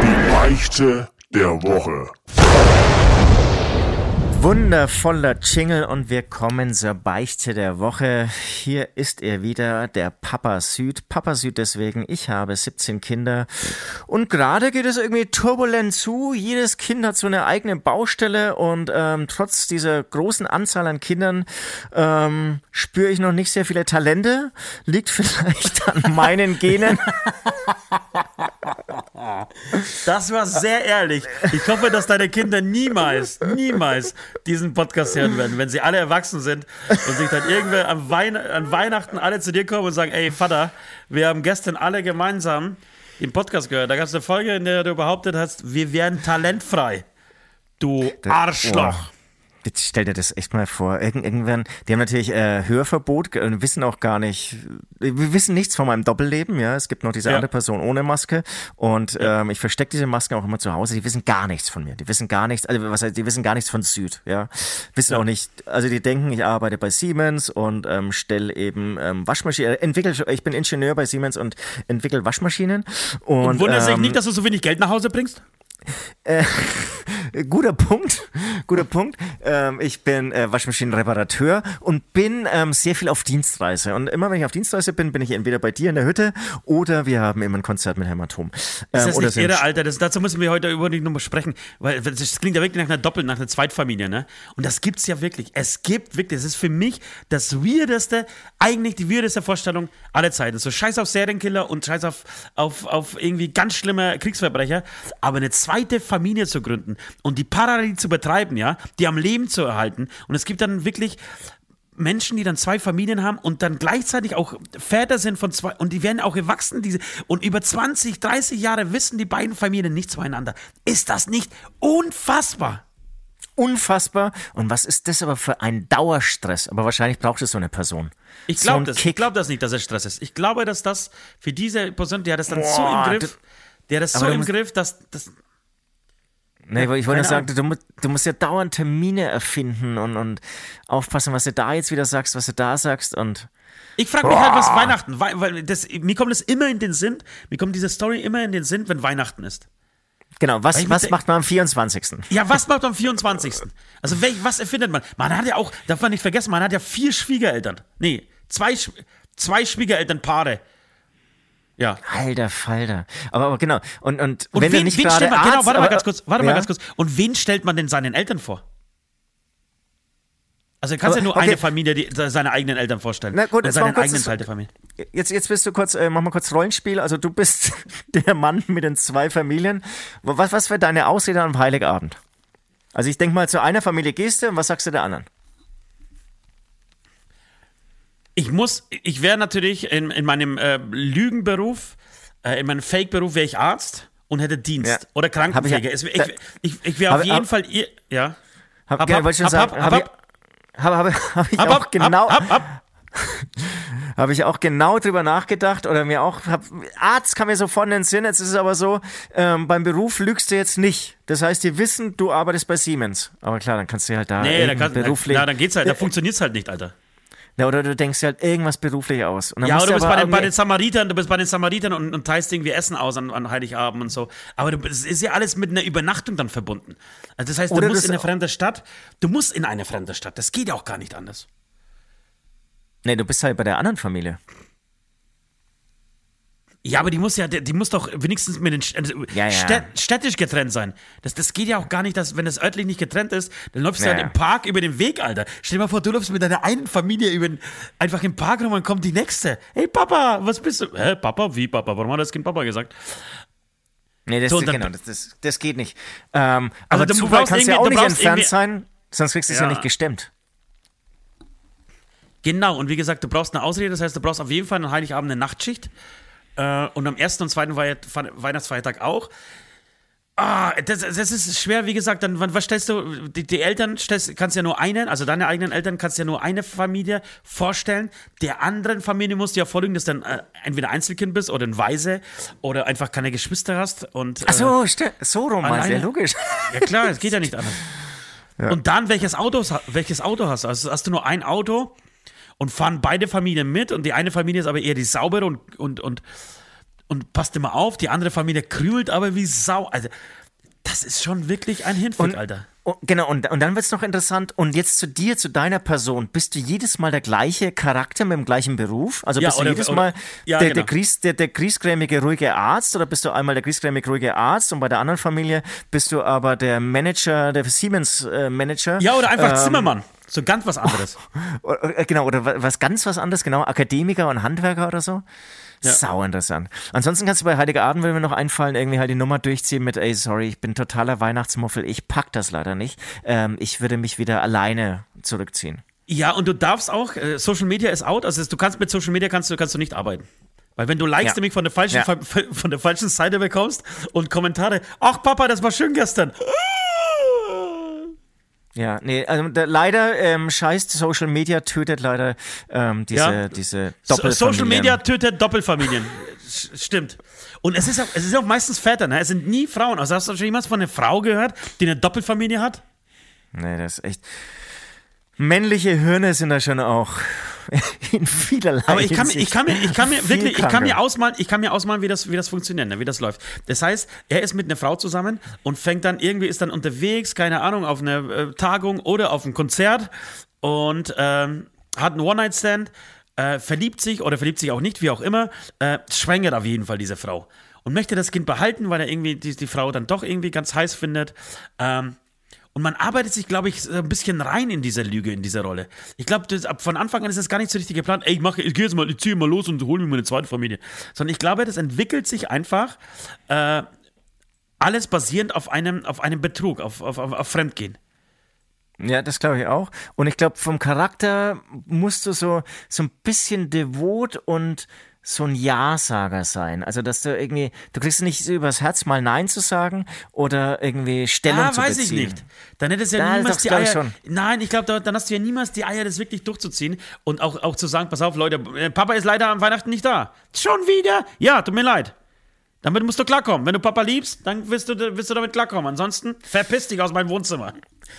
Die Beichte der Woche. Wundervoller Jingle und wir kommen zur Beichte der Woche. Hier ist er wieder, der Papa Süd. Papa Süd deswegen, ich habe 17 Kinder und gerade geht es irgendwie turbulent zu. Jedes Kind hat so eine eigene Baustelle und ähm, trotz dieser großen Anzahl an Kindern ähm, spüre ich noch nicht sehr viele Talente. Liegt vielleicht an meinen Genen. Das war sehr ehrlich. Ich hoffe, dass deine Kinder niemals, niemals diesen Podcast hören werden, wenn sie alle erwachsen sind und sich dann irgendwer an, Wein an Weihnachten alle zu dir kommen und sagen, ey Vater, wir haben gestern alle gemeinsam den Podcast gehört. Da gab es eine Folge, in der du behauptet hast, wir wären talentfrei. Du Arschloch. Jetzt stell dir das echt mal vor. Irgend, irgendwann, die haben natürlich äh, Hörverbot und wissen auch gar nicht, wir wissen nichts von meinem Doppelleben, ja. Es gibt noch diese Ja. andere Person ohne Maske und ähm, ich verstecke diese Masken auch immer zu Hause. Die wissen gar nichts von mir. Die wissen gar nichts, also was heißt, die wissen gar nichts von Süd, ja. Wissen Ja. auch nicht, also die denken, ich arbeite bei Siemens und ähm, stelle eben ähm, Waschmaschinen, äh, entwickel, ich bin Ingenieur bei Siemens und entwickle Waschmaschinen. Und, Und wundert sich ähm, nicht, dass du so wenig Geld nach Hause bringst? Guter Punkt, guter Punkt. Ähm, ich bin äh, Waschmaschinenreparateur und bin ähm, sehr viel auf Dienstreise. Und immer wenn ich auf Dienstreise bin, bin ich entweder bei dir in der Hütte oder wir haben immer ein Konzert mit Hämatom. Ähm, Ist das nicht irre, Alter? Das, dazu müssen wir heute über die Nummer sprechen, weil das klingt ja wirklich nach einer Doppel-, nach einer Zweitfamilie, ne? Und das gibt's ja wirklich. Es gibt wirklich, das ist für mich das weirdeste, eigentlich die weirdeste Vorstellung aller Zeiten. So scheiß auf Serienkiller und scheiß auf, auf, auf irgendwie ganz schlimme Kriegsverbrecher, aber eine zweite Familie zu gründen und die parallel zu betreiben, ja, die am Leben zu erhalten. Und es gibt dann wirklich Menschen, die dann zwei Familien haben und dann gleichzeitig auch Väter sind von zwei und die werden auch gewachsen diese und über 20, 30 Jahre wissen die beiden Familien nichts voneinander. Ist das nicht unfassbar? unfassbar. Und was ist das aber für ein Dauerstress? Aber wahrscheinlich braucht es so eine Person. Ich So glaube ein das. Ich Kick. glaube das nicht, dass es Stress ist. Ich glaube, dass das für diese Person, der hat das dann so Boah, im Griff, der hat das so im Griff, dass das Nee, aber ich wollte nur sagen, du, du musst ja dauernd Termine erfinden und, und aufpassen, was du da jetzt wieder sagst, was du da sagst und Ich frage mich halt, was Weihnachten, weil, weil das, mir kommt es immer in den Sinn, mir kommt diese Story immer in den Sinn, wenn Weihnachten ist. genau, was, was macht man am 24.? Ja, was macht man am 24.? Also, welch, was erfindet man? Man hat ja auch, darf man nicht vergessen, man hat ja vier Schwiegereltern. Nee, zwei, zwei Schwiegerelternpaare. Ja. Alter Falter. Aber, aber genau. Und, und, Und wenn wen, nicht wen gerade stellt man, Arzt, genau, warte mal aber- ganz kurz, warte mal Ja? ganz kurz. Und wen stellt man denn seinen Eltern vor? Also, du kannst Aber, ja nur okay. eine Familie, die, seine eigenen Eltern vorstellen. Na gut, jetzt seinen mal kurz eigenen das- Teil der Familie. Jetzt, jetzt bist du kurz, äh, mach mal kurz Rollenspiel. Also du bist der Mann mit den zwei Familien. Was, was wäre deine Ausrede am Heiligabend? Also ich denke mal, zu einer Familie gehst du und was sagst du der anderen? Ich muss, ich wäre natürlich in, in meinem äh, Lügenberuf, äh, in meinem Fake-Beruf wäre ich Arzt und hätte Dienst Ja. oder Krankenpflege. Hab ich ich ich, ich wäre auf Hab- jeden hab- Fall, ihr, ja. Hab, Ab, ja, ab, wollte ich schon ab, sagen, ab, habe ich, ab, hab, hab, hab ich auch ab, genau, ab, ab, ab. habe ich auch genau drüber nachgedacht oder mir auch, hab, Arzt kam mir sofort in den Sinn. Jetzt ist es aber so, ähm, beim Beruf lügst du jetzt nicht. Das heißt, die wissen, du arbeitest bei Siemens. Aber klar, dann kannst du halt da Nee, da kann, beruflich, na, dann geht's halt, da funktioniert's halt nicht, Alter. Ja, oder du denkst dir halt irgendwas beruflich aus. Ja, oder du bist bei den, bei den Samaritern, du bist bei den Samaritern und, und teilst irgendwie Essen aus an, an Heiligabend und so. Aber du, es ist ja alles mit einer Übernachtung dann verbunden. Also das heißt, du Oder musst in eine fremde Stadt, du musst in eine fremde Stadt. Das geht ja auch gar nicht anders. Nee, du bist halt bei der anderen Familie. Ja, aber die muss ja, die muss doch wenigstens mit den also Ja, ja. Städt, städtisch getrennt sein. Das, das geht ja auch gar nicht, dass, wenn das örtlich nicht getrennt ist, dann läufst du Ja, halt im Park über den Weg, Alter. Stell dir mal vor, du läufst mit deiner einen Familie über den, einfach im Park rum und kommt die nächste. Hey Papa, was bist du? Hä, Papa? Wie Papa? Warum hat das Kind Papa gesagt? Nee, das, So, dann- genau, das, das, das geht nicht. Ähm, Also aber du Zufall kannst ja auch nicht entfernt sein, sonst kriegst du es ja. Ja. nicht gestemmt. Genau, und wie gesagt, du brauchst eine Ausrede, das heißt, du brauchst auf jeden Fall an Heiligabend eine Nachtschicht. Äh, und am ersten und zweiten Wei- Fe- Weihnachtsfeiertag auch. Ah, das, das ist schwer, wie gesagt, dann was stellst du, die, die Eltern stellst, kannst ja nur einen, also deine eigenen Eltern kannst ja nur eine Familie vorstellen. Der anderen Familie musst du ja vorlegen, dass du dann äh, entweder Einzelkind bist oder ein Waise oder einfach keine Geschwister hast. Und, äh, Ach so, sti- so rum ja, alleine- logisch. ja klar, es geht ja nicht anders. Und dann welches Auto, welches Auto hast du? Also hast du nur ein Auto und fahren beide Familien mit und die eine Familie ist aber eher die saubere und, und, und, und passt immer auf, die andere Familie krümelt aber wie Sau. Also, das ist schon wirklich ein Und- Alter. Und, genau, und, und dann wird es noch interessant. Und jetzt zu dir, zu deiner Person. Bist du jedes Mal der gleiche Charakter mit dem gleichen Beruf? Also Ja, bist du oder- jedes oder- Mal ja, der, genau. der, Gries, der, der griesgrämige, ruhige Arzt? Oder bist du einmal der griesgrämige, ruhige Arzt und bei der anderen Familie bist du aber der Manager, der Siemens-Manager? Ja, oder einfach Ähm, Zimmermann. So ganz was anderes. Äh, Genau, oder wa- was ganz was anderes, genau, Akademiker und Handwerker oder so. Sau interessant. Ansonsten kannst du bei Heiliger Abend, wenn mir noch einfallen, irgendwie halt die Nummer durchziehen mit, ey, sorry, ich bin totaler Weihnachtsmuffel, ich pack das leider nicht. Ähm, ich würde mich wieder alleine zurückziehen. ja, und du darfst auch, äh, Social Media ist out, also du kannst mit Social Media kannst du, kannst du nicht arbeiten. Weil wenn du Likes Ja. nämlich von der falschen, Ja. von der falschen Seite bekommst und Kommentare, ach Papa, das war schön gestern. Ja, nee, also da, leider ähm, scheißt Social Media tötet leider ähm, diese, Ja. diese Doppelfamilien. Social Media tötet Doppelfamilien. Stimmt. Und es ist, auch, es ist auch meistens Väter, ne? Es sind nie Frauen. Also hast du schon jemals von einer Frau gehört, die eine Doppelfamilie hat? Nee, das ist echt. Männliche Hirne sind da schon auch in vielerlei Aber ich kann, ich kann mir, ich kann mir wirklich, ich kann mir ausmalen, ich kann mir ausmalen, wie das, wie das funktioniert, ne? wie das läuft. Das heißt, er ist mit einer Frau zusammen und fängt dann irgendwie, ist dann unterwegs, keine Ahnung, auf einer äh, Tagung oder auf ein Konzert und ähm, hat einen One-Night-Stand, äh, verliebt sich oder verliebt sich auch nicht, wie auch immer, äh, schwängert auf jeden Fall diese Frau und möchte das Kind behalten, weil er irgendwie die, die Frau dann doch irgendwie ganz heiß findet. Ähm, und man arbeitet sich, glaube ich, ein bisschen rein in diese Lüge, in diese Rolle. Ich glaube, von Anfang an ist das gar nicht so richtig geplant. Ey, ich, mach, ich gehe jetzt mal, ich ziehe mal los und hole mir meine zweite Familie. Sondern ich glaube, das entwickelt sich einfach äh, alles basierend auf einem, auf einem Betrug, auf, auf, auf, auf Fremdgehen. Ja, das glaube ich auch. Und ich glaube, vom Charakter musst du so, so ein bisschen devot und so ein Ja-Sager sein. Also, dass du irgendwie, du kriegst nicht so übers Herz mal Nein zu sagen oder irgendwie Stellung Ah, zu weiß ich beziehen. nicht. Dann hättest du ja, Ja, niemals die Eier. schon. Nein, ich glaube, dann hast du ja niemals die Eier, das wirklich durchzuziehen und auch, auch zu sagen, pass auf, Leute, äh, Papa ist leider am Weihnachten nicht da. Schon wieder? Ja, tut mir leid. Damit musst du klarkommen. Wenn du Papa liebst, dann wirst du, wirst du damit klarkommen. Ansonsten verpiss dich aus meinem Wohnzimmer.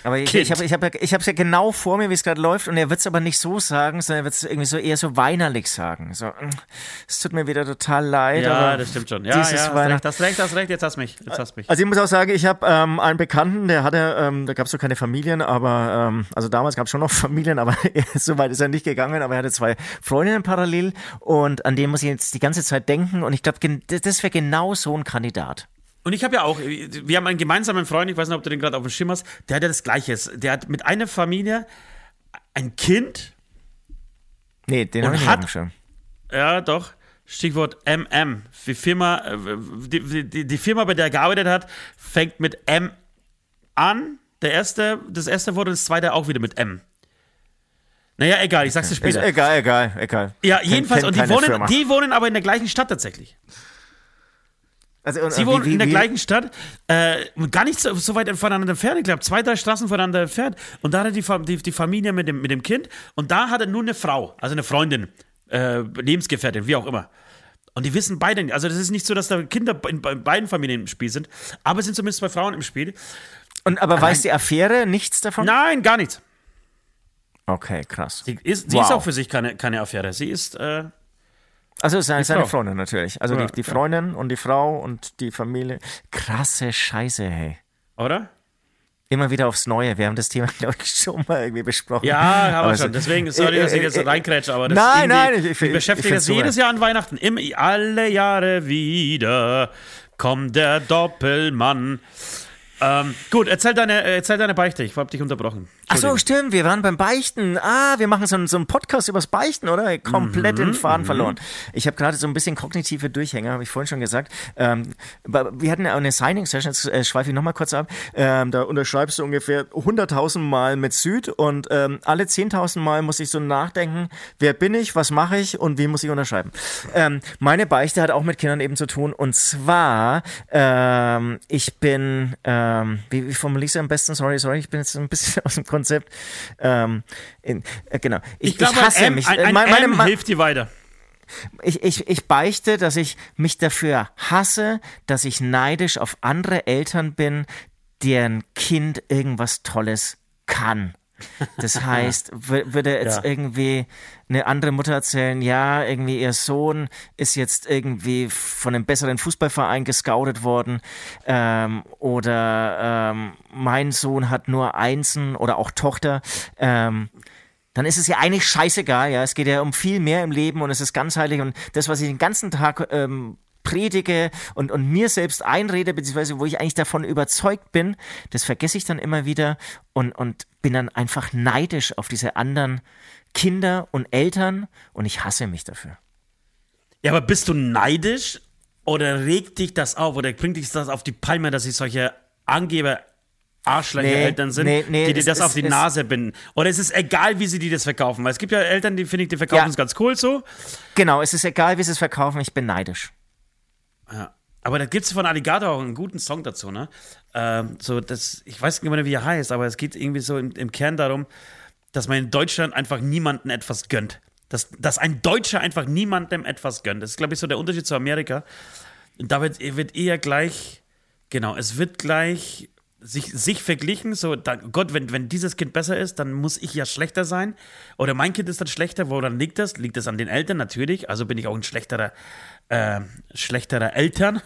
Aber ich, ich habe ich hab, ich hab's ja genau vor mir, wie es gerade läuft, und er wird es aber nicht so sagen, sondern er wird es irgendwie so eher so weinerlich sagen. So, "Mm, es tut mir wieder total leid. Ja, das stimmt schon. Ja, dieses ja, Weihnachten- hast recht, hast recht, jetzt hast mich. Jetzt hast mich. Also ich muss auch sagen, ich habe ähm, einen Bekannten, der hatte, ähm, da gab es so keine Familien, aber ähm, also damals gab es schon noch Familien, aber so weit ist er nicht gegangen, aber er hatte zwei Freundinnen parallel und an den muss ich jetzt die ganze Zeit denken und ich glaube, das wäre genau so ein Kandidat. Und ich habe ja auch, wir haben einen gemeinsamen Freund, ich weiß nicht, ob du den gerade auf dem Schirm hast, der hat ja das Gleiche. Der hat mit einer Familie ein Kind, Nee, den habe ich nicht hat- auf dem ja doch, Stichwort MM. Die Firma, äh, die, die, die Firma, bei der er gearbeitet hat, fängt mit M an. Der erste, das erste Wort und das zweite auch wieder mit M. Naja, egal, ich sag's dir Ist später. egal, egal, egal. Ja, jedenfalls, und die wohnen, die wohnen aber in der gleichen Stadt tatsächlich. Also, und, Sie wohnen in der wie- gleichen Stadt, äh, gar nicht so, so weit voneinander entfernt, ich glaube, zwei, drei Straßen voneinander entfernt. Und da hat er die, die, die Familie mit dem, mit dem Kind und da hat er nur eine Frau, also eine Freundin, äh, Lebensgefährtin, wie auch immer. Und die wissen beide nicht, also das ist nicht so, dass da Kinder in, bei beiden Familien im Spiel sind, aber es sind zumindest zwei Frauen im Spiel. Und aber weiß die Affäre nichts davon? Nein, gar nichts. Okay, krass. Sie, ist, sie Wow. ist auch für sich keine, keine Affäre. Sie ist, äh, Also seine, seine. Freundin natürlich. Also Ja, die, die. Freundin und die Frau und die Familie. Krasse Scheiße, hey. oder? Immer wieder aufs Neue. Wir haben das Thema, glaube ich, schon mal irgendwie besprochen. Ja, haben wir Aber schon. Deswegen, sorry, dass ich jetzt so äh, äh, reinkrätsche, aber das nein, nein, ich- ich- ich beschäftigt find's das jedes. Jahr an Weihnachten. Immer, alle Jahre wieder kommt der Doppelmann. Ähm, gut, erzähl deine, erzähl deine Beichte. Ich habe dich unterbrochen. Ach so, stimmt, wir waren beim Beichten. Ah, wir machen so einen, so einen Podcast übers Beichten, oder? Komplett Mhm, den Faden verloren. Ich habe gerade so ein bisschen kognitive Durchhänge, habe ich vorhin schon gesagt. Ähm, wir hatten ja eine Signing-Session, jetzt äh, schweife ich nochmal kurz ab. Ähm, da unterschreibst du ungefähr 100.000 Mal mit Süd und ähm, alle 10.000 Mal muss ich so nachdenken, wer bin ich, was mache ich und wie muss ich unterschreiben. Ähm, meine Beichte hat auch mit Kindern eben zu tun und zwar, ähm, ich bin, ähm, wie, wie formuliere ich es am besten? Sorry, sorry, ich bin jetzt ein bisschen aus dem Konzept. Ähm, in, äh, genau. Ich, Ich glaube, hasse ein, M, mich. ein, Äh, ein meine- meine- M hilft dir weiter. ich, ich, ich beichte, dass ich mich dafür hasse, dass ich neidisch auf andere Eltern bin, deren Kind irgendwas Tolles kann. Das heißt, wür- würde jetzt Ja. irgendwie eine andere Mutter erzählen, ja, irgendwie ihr Sohn ist jetzt irgendwie von einem besseren Fußballverein gescoutet worden ähm, oder ähm, mein Sohn hat nur Einsen oder auch Tochter. Ähm, dann ist es ja eigentlich scheißegal, ja. Es geht ja um viel mehr im Leben und es ist ganzheitlich und das, was ich den ganzen Tag ähm, predige und, und mir selbst einrede, beziehungsweise wo ich eigentlich davon überzeugt bin, das vergesse ich dann immer wieder und, und bin dann einfach neidisch auf diese anderen Kinder und Eltern und ich hasse mich dafür. Ja, aber bist du neidisch oder regt dich das auf oder bringt dich das auf die Palme, dass ich solche Angeber Arschlöcher Nee, Eltern sind, nee, nee, die dir das ist- auf die es- Nase binden? Oder ist es egal, wie sie dir das verkaufen? Weil es gibt ja Eltern, die finde ich, die verkaufen Ja. es ganz cool so. Genau, es ist egal, wie sie es verkaufen, ich bin neidisch. Ja. Aber da gibt es von Alligator auch einen guten Song dazu, ne? Ähm, so, das, ich weiß nicht mehr, wie er heißt, aber es geht irgendwie so im, im Kern darum, dass man in Deutschland einfach niemandem etwas gönnt. Dass, dass ein Deutscher einfach niemandem etwas gönnt. Das ist, glaube ich, so der Unterschied zu Amerika. Und da wird, wird eher gleich, genau, es wird gleich sich, sich verglichen, so, dann, Gott, wenn, wenn dieses Kind besser ist, dann muss ich ja schlechter sein. Oder mein Kind ist dann schlechter, woran liegt das? Liegt das an den Eltern? Natürlich. Also bin ich auch ein schlechterer, äh, schlechterer Eltern.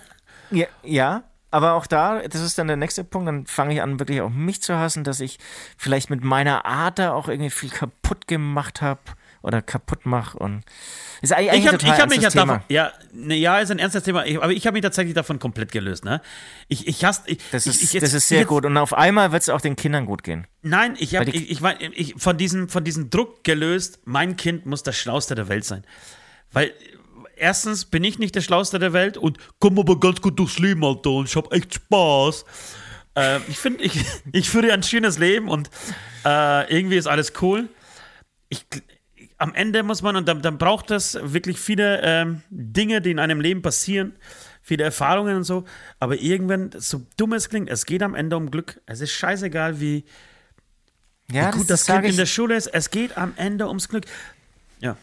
Ja, ja, aber auch da, das ist dann der nächste Punkt, dann fange ich an, wirklich auch mich zu hassen, dass ich vielleicht mit meiner Art da auch irgendwie viel kaputt gemacht habe oder kaputt mache und ist eigentlich, Ich habe total hab mich ja ernstes davon, Thema. ja, ne, ja, ist ein ernstes Thema, ich, aber ich habe mich tatsächlich davon komplett gelöst, ne? Ich, ich hasse, ich, Das ist, ich, ich jetzt- das ist sehr jetzt, gut und auf einmal wird es auch den Kindern gut gehen. Nein, ich habe, ich, ich, ich von diesem, von diesem Druck gelöst. Mein Kind muss das Schlauste der Welt sein, weil erstens bin ich nicht der Schlauste der Welt und komm aber ganz gut durchs Leben, Alter, und ich habe echt Spaß. Äh, ich finde, ich, ich führe ein schönes Leben und äh, irgendwie ist alles cool. Ich, am Ende muss man, und dann, dann braucht es wirklich viele ähm, Dinge, die in einem Leben passieren, viele Erfahrungen und so, aber irgendwann, so dumm es klingt, es geht am Ende um Glück. Es ist scheißegal, wie, Ja, wie gut das, sag Kind in der Schule ist, es geht am Ende ums Glück. Ja.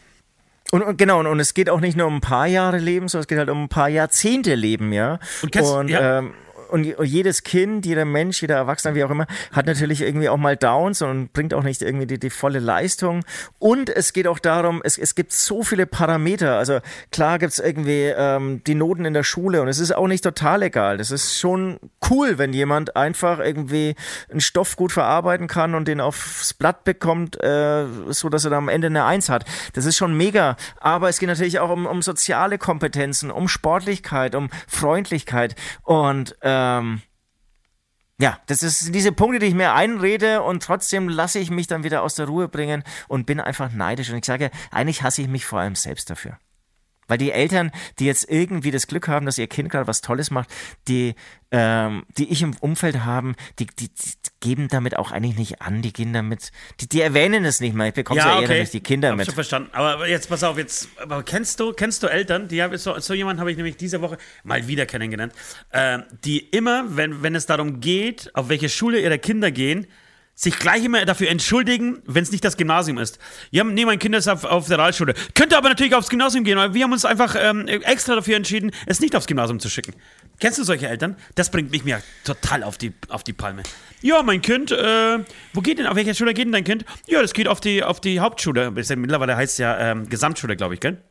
Und, und genau, und, und es geht auch nicht nur um ein paar Jahre Leben, sondern es geht halt um ein paar Jahrzehnte Leben, ja. Und kennst- ja. ähm, und jedes Kind, jeder Mensch, jeder Erwachsene, wie auch immer, hat natürlich irgendwie auch mal Downs und bringt auch nicht irgendwie die, die volle Leistung. Und es geht auch darum, es, es gibt so viele Parameter. Also klar gibt's irgendwie ähm, die Noten in der Schule und es ist auch nicht total egal. Das ist schon cool, wenn jemand einfach irgendwie einen Stoff gut verarbeiten kann und den aufs Blatt bekommt, äh, so dass er dann am Ende eine Eins hat. Das ist schon mega. Aber es geht natürlich auch um, um soziale Kompetenzen, um Sportlichkeit, um Freundlichkeit und ähm, ja, das ist diese Punkte, die ich mir einrede und trotzdem lasse ich mich dann wieder aus der Ruhe bringen und bin einfach neidisch. Und ich sage, eigentlich hasse ich mich vor allem selbst dafür. Weil die Eltern, die jetzt irgendwie das Glück haben, dass ihr Kind gerade was Tolles macht, die, ähm, die ich im Umfeld haben, die, die geben damit auch eigentlich nicht an. Die gehen damit, die, die erwähnen es nicht mal. Ich bekomme ja, eher durch die Kinder Hab mit. schon verstanden. Aber jetzt pass auf, jetzt aber kennst du, kennst du Eltern, die haben so, so jemanden habe ich nämlich diese Woche mal wieder kennengelernt, äh, die immer, wenn, wenn es darum geht, auf welche Schule ihre Kinder gehen, sich gleich immer dafür entschuldigen, wenn es nicht das Gymnasium ist. Ja, nee, mein Kind ist auf, auf der Realschule. Könnte aber natürlich aufs Gymnasium gehen, weil wir haben uns einfach ähm, extra dafür entschieden, es nicht aufs Gymnasium zu schicken. Kennst du solche Eltern? Das bringt mich mir total auf die, auf die Palme. Ja, mein Kind, äh, wo geht denn, auf welcher Schule geht denn dein Kind? Ja, das geht auf die, auf die Hauptschule. Mittlerweile heißt es ja ähm, Gesamtschule, glaube ich, gell?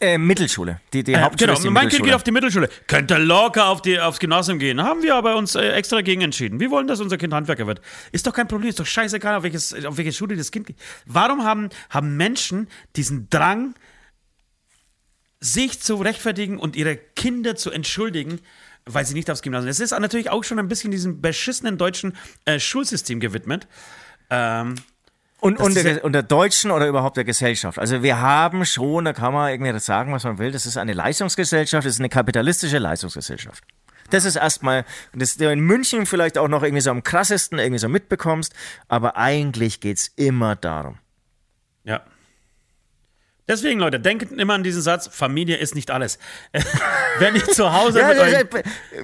Äh, Mittelschule. Die, die Äh, Hauptschule genau, mein Kind geht auf die Mittelschule. Könnte locker auf die, aufs Gymnasium gehen. Haben wir aber uns äh, extra gegen entschieden. Wir wollen, dass unser Kind Handwerker wird. Ist doch kein Problem, ist doch scheißegal, auf, welches, auf welche Schule das Kind geht. Warum haben, haben Menschen diesen Drang, sich zu rechtfertigen und ihre Kinder zu entschuldigen, weil sie nicht aufs Gymnasium. Es ist natürlich auch schon ein bisschen diesem beschissenen deutschen äh, Schulsystem gewidmet. Ähm, Und, und, der, und der Deutschen oder überhaupt der Gesellschaft. Also wir haben schon, da kann man irgendwie das sagen, was man will, das ist eine Leistungsgesellschaft, das ist eine kapitalistische Leistungsgesellschaft. Das ist erstmal, das du in München vielleicht auch noch irgendwie so am krassesten irgendwie so mitbekommst, aber eigentlich geht's immer darum. Ja. Deswegen, Leute, denkt immer an diesen Satz: Familie ist nicht alles. wenn ihr zu Hause Ja, mit euren,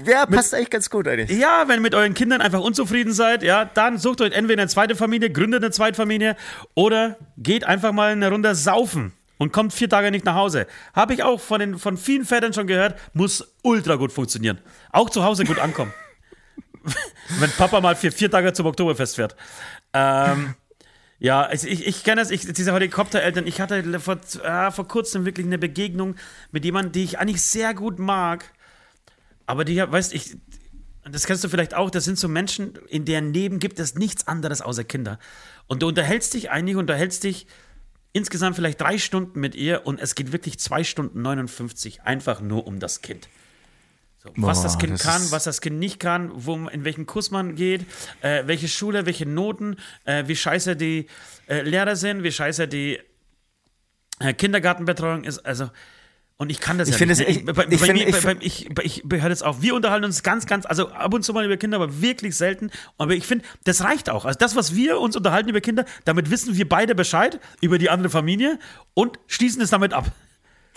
ja, passt echt ganz gut eigentlich. ja, wenn ihr mit euren Kindern einfach unzufrieden seid, ja, dann sucht euch entweder eine zweite Familie, gründet eine zweite Familie oder geht einfach mal eine Runde saufen und kommt vier Tage nicht nach Hause. Habe ich auch von, den, von vielen Vätern schon gehört, muss ultra gut funktionieren. Auch zu Hause gut ankommen. wenn Papa mal für vier Tage zum Oktoberfest fährt. Ähm, ja, also ich, ich kenne das, ich, diese Helikoptereltern. Ich hatte vor, äh, vor kurzem wirklich eine Begegnung mit jemandem, die ich eigentlich sehr gut mag. Aber die, weißt ich, das kennst du vielleicht auch, das sind so Menschen, in deren Leben gibt es nichts anderes außer Kinder. Und du unterhältst dich eigentlich, unterhältst dich insgesamt vielleicht drei Stunden mit ihr und es geht wirklich zwei Stunden 59 einfach nur um das Kind. So, was das Kind das kann, was das Kind nicht kann, wo, in welchen Kurs man geht, äh, welche Schule, welche Noten, äh, wie scheiße die äh, Lehrer sind, wie scheiße die äh, Kindergartenbetreuung ist. Also, und ich kann das Ich ja nicht. es- ne? ich- bei, ich bei mir- ich bei, find- ich, bei, ich höre das auf. Wir unterhalten uns ganz, ganz, also ab und zu mal über Kinder, aber wirklich selten. Aber ich finde, das reicht auch. Also das, was wir uns unterhalten über Kinder, damit wissen wir beide Bescheid über die andere Familie und schließen es damit ab.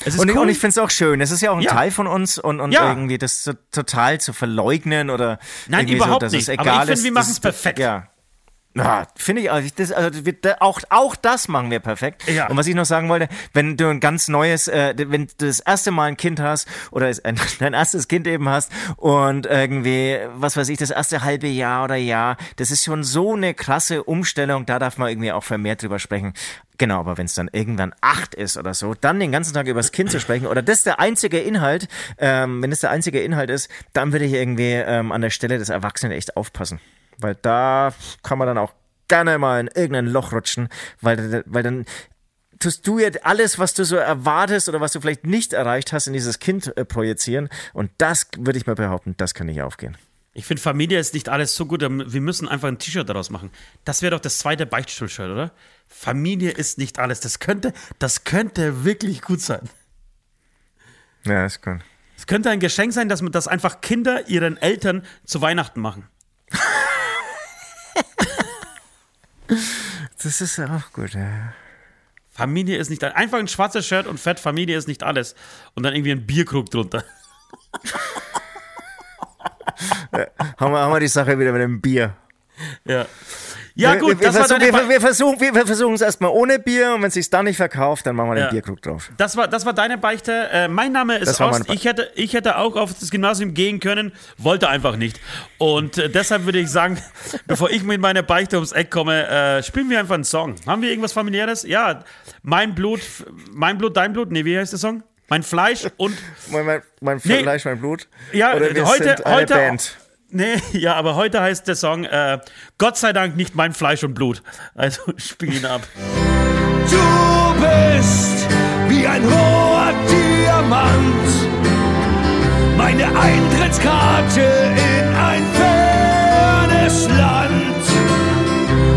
Es ist Und, ich- cool. und ich finde es auch schön. Es ist ja auch ein Ja. Teil von uns und, und Ja. irgendwie das so total zu verleugnen oder Nein, irgendwie überhaupt so, dass nicht. es Aber egal ich finde, wir das machen's ist- perfekt. Ja. Ja, finde ich, also, das, also wir, auch, auch das machen wir perfekt. Ja. Und was ich noch sagen wollte, wenn du ein ganz neues, äh, wenn du das erste Mal ein Kind hast oder es- ein, dein erstes Kind eben hast und irgendwie, was weiß ich, das erste halbe Jahr oder Jahr, das ist schon so eine krasse Umstellung, da darf man irgendwie auch vermehrt drüber sprechen. Genau, aber wenn es dann irgendwann acht ist oder so, dann den ganzen Tag über das Kind zu sprechen oder das der einzige Inhalt, ähm, wenn das der einzige Inhalt ist, dann würde ich irgendwie ähm, an der Stelle des Erwachsenen echt aufpassen. Weil da kann man dann auch gerne mal in irgendein Loch rutschen, weil, weil dann tust du ja alles, was du so erwartest oder was du vielleicht nicht erreicht hast, in dieses Kind äh, projizieren. Und das würde ich mal behaupten, das kann nicht aufgehen. Ich finde, Familie ist nicht alles so gut. Wir müssen einfach ein T-Shirt daraus machen. Das wäre doch das zweite Beichtstuhl-Shirt, oder? Familie ist nicht alles. Das könnte, das könnte wirklich gut sein. Ja, ist gut. Es könnte ein Geschenk sein, dass, man- dass einfach Kinder ihren Eltern zu Weihnachten machen. Das ist auch gut, ja. Familie ist nicht alles. Einfach ein schwarzes Shirt und Fett, Familie ist nicht alles. Und dann irgendwie ein Bierkrug drunter. Haben wir, haben wir die Sache wieder mit dem Bier. Ja. Ja, gut, wir, wir, deine wir, wir versuchen wir, versuchen es erstmal ohne Bier und wenn es sich dann nicht verkauft, dann machen wir Ja. den Bierkrug drauf. Das war, das war deine Beichte. Äh, mein Name ist. Be- Ich hätte, ich hätte auch auf das Gymnasium gehen können, wollte einfach nicht. Und äh, deshalb würde ich sagen, bevor ich mit meiner Beichte ums Eck komme, äh, spielen wir einfach einen Song. Haben wir irgendwas familiäres? Ja, mein Blut, mein Blut, dein Blut. Nee, wie heißt der Song? Mein Fleisch und Mein, mein, mein Nee. Fleisch, mein Blut. ja, Oder wir heute, sind eine heute, Band. Nee, ja, aber heute heißt der Song äh, Gott sei Dank nicht mein Fleisch und Blut. Also spiel ihn ab. Du bist wie ein hoher Diamant, meine Eintrittskarte in ein fernes Land,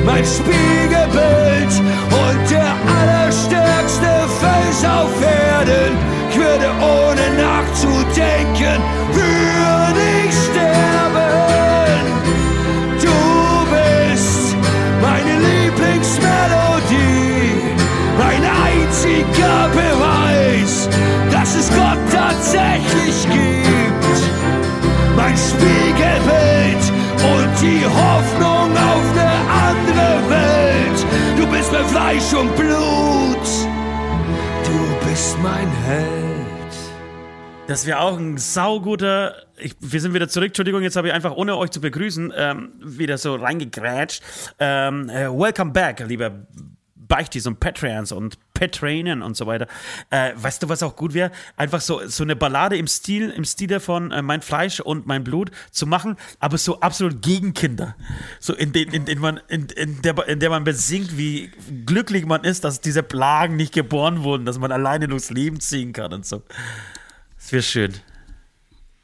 mein Spiegelbild und der allerstärkste Fels auf Erden. Ohne nachzudenken, würde ich sterben. Du bist meine Lieblingsmelodie, ein einziger Beweis, dass es Gott tatsächlich gibt. Mein Spiegelbild und die Hoffnung auf eine andere Welt. Du bist mein Fleisch und Blut, du bist mein Held. Das wäre auch ein sauguter. Ich, wir sind wieder zurück. Entschuldigung, jetzt habe ich einfach, ohne euch zu begrüßen, ähm, wieder so reingegrätscht. Ähm, äh, welcome back, liebe Beichtis und Patreons und Petrainen und so weiter. Äh, weißt du, was auch gut wäre? Einfach so, so eine Ballade im Stil, im Stile von äh, Mein Fleisch und mein Blut zu machen, aber so absolut gegen Kinder. So in, den, in, in, man, in, in, der, in der man besingt, wie glücklich man ist, dass diese Plagen nicht geboren wurden, dass man alleine durchs Leben ziehen kann und so. Das wäre schön.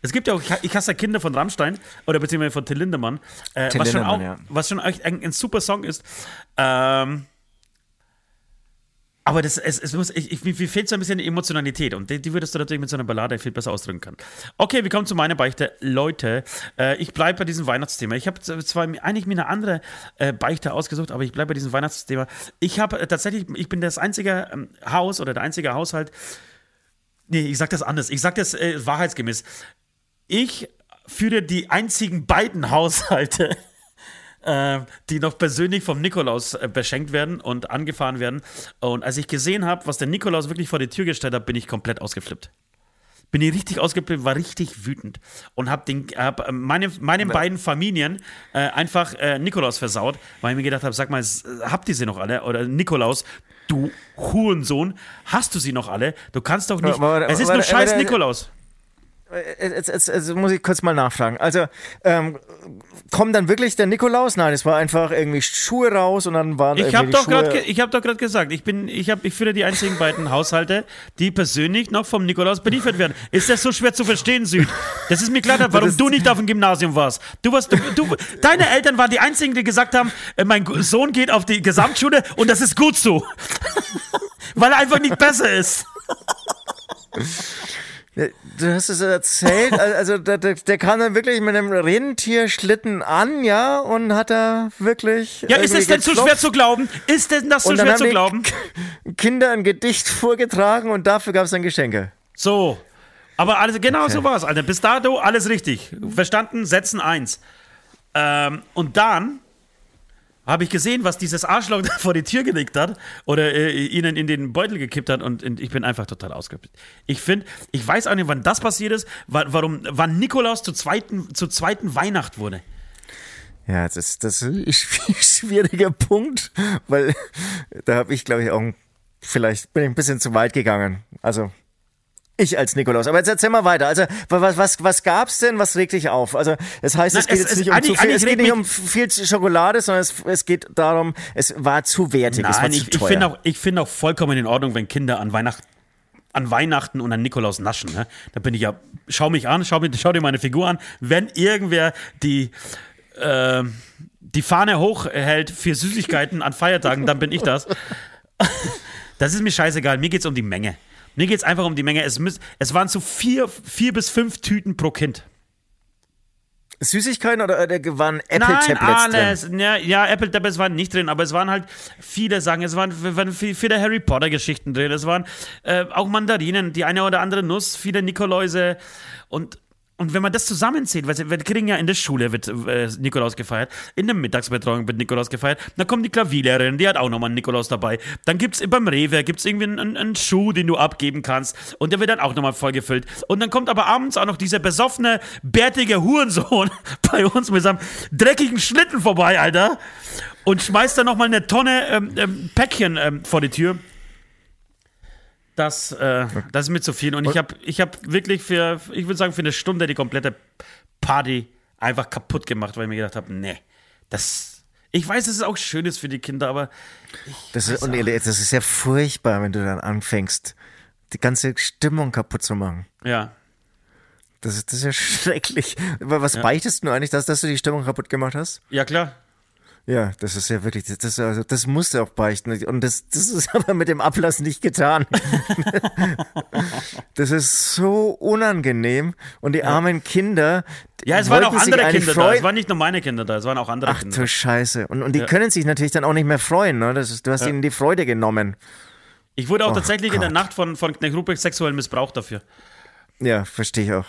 Es gibt ja auch, ich hasse Kinder von Rammstein oder beziehungsweise von Till Lindemann, äh, Till was, schon auch, Lindemann, ja. was schon echt ein, ein super Song ist. Ähm, aber das, es, es muss, ich, ich, mir fehlt so ein bisschen die Emotionalität und die, die würdest du natürlich mit so einer Ballade viel besser ausdrücken können. Okay, wir kommen zu meiner Beichte. Leute, äh, ich bleibe bei diesem Weihnachtsthema. Ich habe zwar eigentlich mir eine andere äh, Beichte ausgesucht, aber ich bleibe bei diesem Weihnachtsthema. Ich habe äh, tatsächlich, ich bin das einzige ähm, Haus oder der einzige Haushalt, nee, ich sag das anders, ich sag das äh, wahrheitsgemäß. Ich führe die einzigen beiden Haushalte, äh, die noch persönlich vom Nikolaus äh, beschenkt werden und angefahren werden. Und als ich gesehen habe, was der Nikolaus wirklich vor die Tür gestellt hat, bin ich komplett ausgeflippt. Bin ich richtig ausgeflippt, war richtig wütend und habe hab äh, meine, meinen beiden Familien äh, einfach äh, Nikolaus versaut, weil ich mir gedacht habe, sag mal, habt ihr sie noch alle? Oder Nikolaus, du Hurensohn, hast du sie noch alle? Du kannst doch nicht. Aber- aber- es ist nur scheiß aber- Nikolaus. Äh, Jetzt, jetzt, jetzt muss ich kurz mal nachfragen. Also, ähm, kommt dann wirklich der Nikolaus? Nein, es war einfach irgendwie Schuhe raus und dann waren Ich habe die doch Schuhe- gerade ich hab doch gerade gesagt, ich bin ich habe ich führe die einzigen beiden Haushalte, die persönlich noch vom Nikolaus beliefert werden. Ist das so schwer zu verstehen, Süd? Das ist mir klar, warum du nicht auf dem Gymnasium warst. Du warst du, du deine Eltern waren die einzigen, die gesagt haben, äh, mein Sohn geht auf die Gesamtschule und das ist gut so. Weil er einfach nicht besser ist. Du hast es erzählt, al- also der, der, der kam dann wirklich mit einem Rentierschlitten an, ja, und hat da wirklich. Ja, ist es denn geklopft schwer zu glauben? Ist denn das dann schwer zu glauben? Kinder ein Gedicht vorgetragen und dafür gab es dann Geschenke. So. Aber alles, genau so war es, Alter. Bis dato alles richtig. Verstanden, setzen eins. Ähm, und dann habe ich gesehen, was dieses Arschloch da vor die Tür gelegt hat oder äh, ihnen in den Beutel gekippt hat und, und ich bin einfach total ausgeflippt. Ich finde, ich weiß auch nicht, wann das passiert ist, wa warum, wann Nikolaus zur zweiten, zur zweiten Weihnacht wurde. Ja, das ist, das ist ein schw- schwieriger Punkt, weil da habe ich, glaube ich, auch vielleicht bin ich ein bisschen zu weit gegangen. Also ich als Nikolaus. Aber jetzt erzähl mal weiter. Also was, was, was gab's denn? Was regt dich auf? Also es heißt, es Nein, geht es- jetzt es- nicht um zu viel, es geht nicht um viel Schokolade, sondern es, es geht darum, es war zu wertig, es war Nein, zu ich, ich finde auch, ich auch vollkommen in Ordnung, wenn Kinder an Weihnachten an Weihnachten und an Nikolaus naschen. Ne? Da bin ich ja, schau mich an, schau, schau dir meine Figur an. Wenn irgendwer die, äh, die Fahne hochhält für Süßigkeiten an Feiertagen, dann bin ich das. Das ist mir scheißegal. Mir geht es um die Menge. Mir geht es einfach um die Menge. Es, müß, es waren so vier, vier bis fünf Tüten pro Kind. Süßigkeiten oder, oder waren Apple-Tablets drin? alles. Ja, ja, Apple Tablets waren nicht drin, aber es waren halt viele Sachen. Es waren, waren viel- viele Harry Potter-Geschichten drin. Es waren äh, auch Mandarinen, die eine oder andere Nuss, viele Nikoläuse und. Und wenn man das zusammenzählt, weil wir kriegen ja in der Schule wird äh, Nikolaus gefeiert, in der Mittagsbetreuung wird Nikolaus gefeiert, dann kommt die Klavierlehrerin, die hat auch nochmal einen Nikolaus dabei. Dann gibt's beim Rewe gibt's irgendwie einen, einen, einen Schuh, den du abgeben kannst und der wird dann auch nochmal vollgefüllt. Und dann kommt aber abends auch noch dieser besoffene, bärtige Hurensohn bei uns mit seinem dreckigen Schlitten vorbei, Alter, und schmeißt dann nochmal eine Tonne ähm, ähm, Päckchen ähm, vor die Tür. Das, äh, das ist mir zu viel. Und ich habe ich hab wirklich für, ich würde sagen, für eine Stunde die komplette Party einfach kaputt gemacht, weil ich mir gedacht habe, nee, das. Ich weiß, dass es auch schön ist für die Kinder, aber Das ist, und das ist ja furchtbar, wenn du dann anfängst, die ganze Stimmung kaputt zu machen. ja. Das ist, das ist ja schrecklich. Was beichtest du eigentlich, dass, dass du die Stimmung kaputt gemacht hast? Ja, klar. Ja, das ist ja wirklich, das, also, das musst du auch beichten. Und das, das ist aber mit dem Ablass nicht getan. das ist so unangenehm. Und die armen Kinder. Ja, es waren auch andere Kinder da. Es waren nicht nur meine Kinder da, es waren auch andere Ach Kinder. du Scheiße. Und, und die Ja. können sich natürlich dann auch nicht mehr freuen. Ne? Das ist, du hast ihnen die Freude genommen. Ich wurde auch Oh tatsächlich in der Gott. Nacht von, von Knecht Ruprecht sexuell missbraucht dafür. Ja, verstehe ich auch.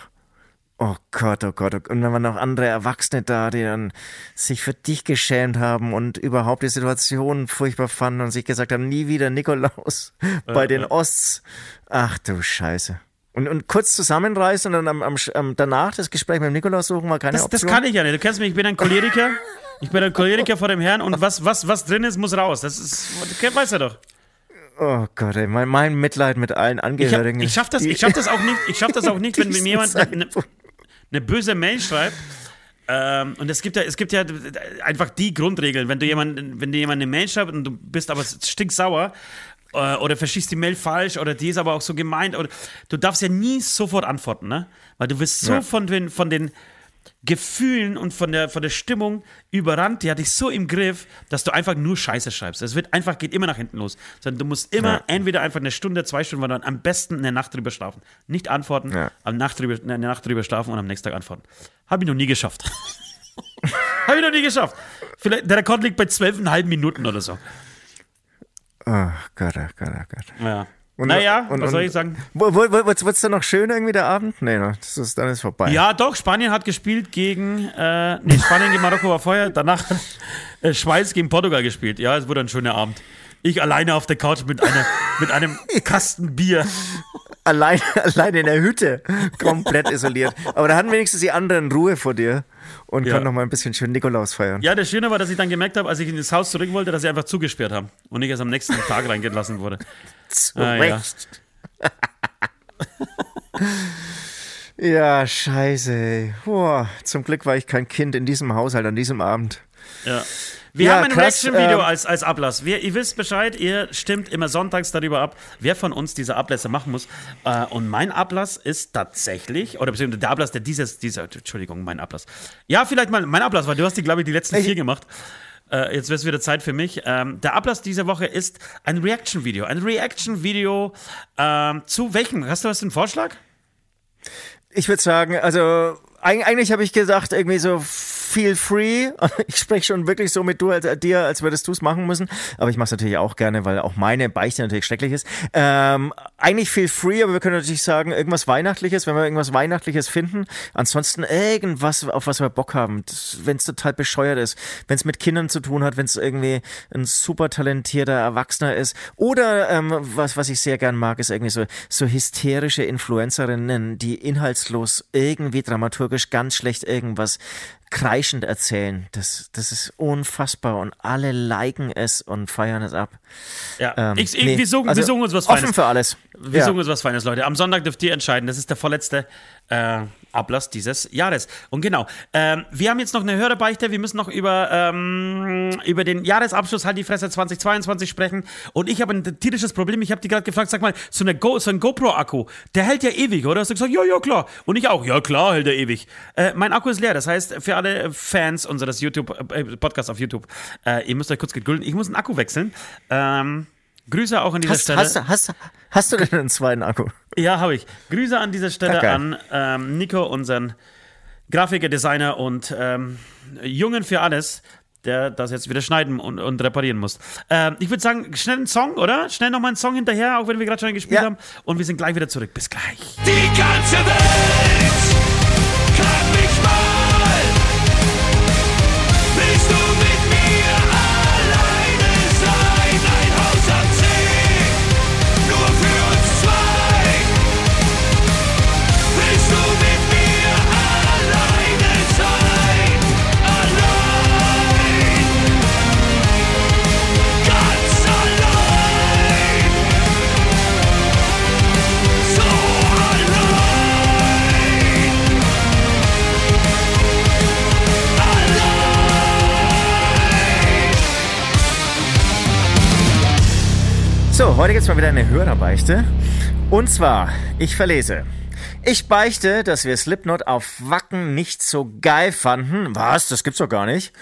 Oh Gott, oh Gott. oh Gott. Und dann waren noch andere Erwachsene da, die dann sich für dich geschämt haben und überhaupt die Situation furchtbar fanden und sich gesagt haben, nie wieder Nikolaus bei den Osts. Ach du Scheiße. Und, und kurz zusammenreißen und dann am, am, am, danach das Gespräch mit dem Nikolaus suchen war keine Das, das Option. kann ich ja nicht. Du kennst mich, ich bin ein Choleriker. Ich bin ein Choleriker vor dem Herrn und was, was, was drin ist, muss raus. Das ist, das weiß er doch. Oh Gott, ey, mein, mein Mitleid mit allen Ich, hab, Angehörigen. ich schaff das, ich schaff das auch nicht, ich schaff das auch nicht, wenn mir jemand eine, böse Mail schreibt. Ähm, und es gibt ja, es gibt ja einfach die Grundregeln. Wenn du jemand, wenn dir jemand eine Mail schreibt und du bist aber stinksauer äh, oder verschießt die Mail falsch oder die ist aber auch so gemeint oder du darfst ja nie sofort antworten, ne? Weil du wirst so Ja. von den, von den Gefühlen und von der, von der Stimmung überrannt, die hat dich so im Griff, dass du einfach nur Scheiße schreibst. Es wird einfach, geht immer nach hinten los. Sondern du musst immer Ja. entweder einfach eine Stunde, zwei Stunden, weil dann am besten eine Nacht drüber schlafen. Nicht antworten, Ja. am Nacht drüber, eine Nacht drüber schlafen und am nächsten Tag antworten. Habe ich noch nie geschafft. Habe ich noch nie geschafft. Vielleicht, der Rekord liegt bei zwölfeinhalb Minuten oder so. Oh Gott, oh Gott, oh Gott. Ja. Und- naja, und- was soll ich sagen? Wird's, wird's dann noch schön irgendwie der Abend? Nee, no, das ist, dann ist vorbei. Ja, doch, Spanien hat gespielt gegen, äh, nee, Spanien gegen Marokko war vorher, danach hat äh, Schweiz gegen Portugal gespielt. Ja, es wurde ein schöner Abend. Ich alleine auf der Couch mit, einer, mit einem Kasten Bier. Allein, allein in der Hütte, komplett isoliert. Aber da hatten wenigstens die anderen Ruhe vor dir und Ja. konnten noch mal ein bisschen schön Nikolaus feiern. Ja, das Schöne war, dass ich dann gemerkt habe, als ich in das Haus zurück wollte, dass sie einfach zugesperrt haben und ich erst am nächsten Tag reingelassen wurde. Zu Ah, ja. Recht. ja, scheiße. Boah, zum Glück war ich kein Kind in diesem Haushalt an diesem Abend. Ja. Wir Ja, haben ein Reaction-Video ähm, als, als Ablass. Wir, ihr wisst Bescheid, ihr stimmt immer sonntags darüber ab, wer von uns diese Ablässe machen muss. Äh, und mein Ablass ist tatsächlich, oder beziehungsweise der Ablass, der dieses, dieser, Entschuldigung, mein Ablass. Ja, vielleicht mal mein Ablass, weil du hast die, glaube ich, die letzten Ich- vier gemacht. Äh, jetzt wird es wieder Zeit für mich. Ähm, der Ablass dieser Woche ist ein Reaction-Video. Ein Reaction-Video ähm, zu welchem? Hast du was einen Vorschlag? Ich würde sagen, also eig- eigentlich habe ich gedacht, irgendwie so feel free. Ich spreche schon wirklich so mit du als, dir, als würdest du es machen müssen. Aber ich mache es natürlich auch gerne, weil auch meine Beichte natürlich schrecklich ist. Ähm, eigentlich feel free, aber wir können natürlich sagen, irgendwas Weihnachtliches, wenn wir irgendwas Weihnachtliches finden. Ansonsten irgendwas, auf was wir Bock haben. Wenn es total bescheuert ist, wenn es mit Kindern zu tun hat, wenn es irgendwie ein super talentierter Erwachsener ist. Oder ähm, was, was ich sehr gern mag, ist irgendwie so, so hysterische Influencerinnen, die inhaltslos irgendwie dramaturgisch ganz schlecht irgendwas kreischend erzählen. Das, das ist unfassbar und alle liken es und feiern es ab. Ja, Ähm, ich, ich, nee, wir, suchen, also wir suchen uns was Offen Feines. für alles. Wir Ja. suchen uns was Feines, Leute. Am Sonntag dürft ihr entscheiden. Das ist der vorletzte äh, Ablass dieses Jahres. Und genau, ähm, wir haben jetzt noch eine Hörerbeichte. Wir müssen noch über, ähm, über den Jahresabschluss Halt die Fresse 2022 sprechen. Und ich habe ein tierisches Problem. Ich habe die gerade gefragt, sag mal, so, eine Go, so ein GoPro-Akku, der hält ja ewig, oder? Hast du gesagt, ja, ja, klar. Und ich auch, ja, klar, hält er ewig. Äh, mein Akku ist leer. Das heißt, für alle Fans unseres YouTube, äh, Podcasts auf YouTube, äh, ihr müsst euch kurz gedulden. Ich muss einen Akku wechseln. Ähm, Grüße auch an dieser Hast, Stelle. hast, hast, hast du denn einen zweiten Akku? Ja, habe ich. Grüße an dieser Stelle Ja, an ähm, Nico, unseren Grafiker, Designer und ähm, Jungen für alles, der das jetzt wieder schneiden und, und reparieren muss. Ähm, ich würde sagen, schnell einen Song, oder? Schnell nochmal einen Song hinterher, auch wenn wir gerade schon gespielt Ja. haben. Und wir sind gleich wieder zurück. Bis gleich. Die ganze Welt kann So, heute gibt's mal wieder eine Hörerbeichte. Und zwar, ich verlese. Ich beichte, dass wir Slipknot auf Wacken nicht so geil fanden. Was? Das gibt's doch gar nicht.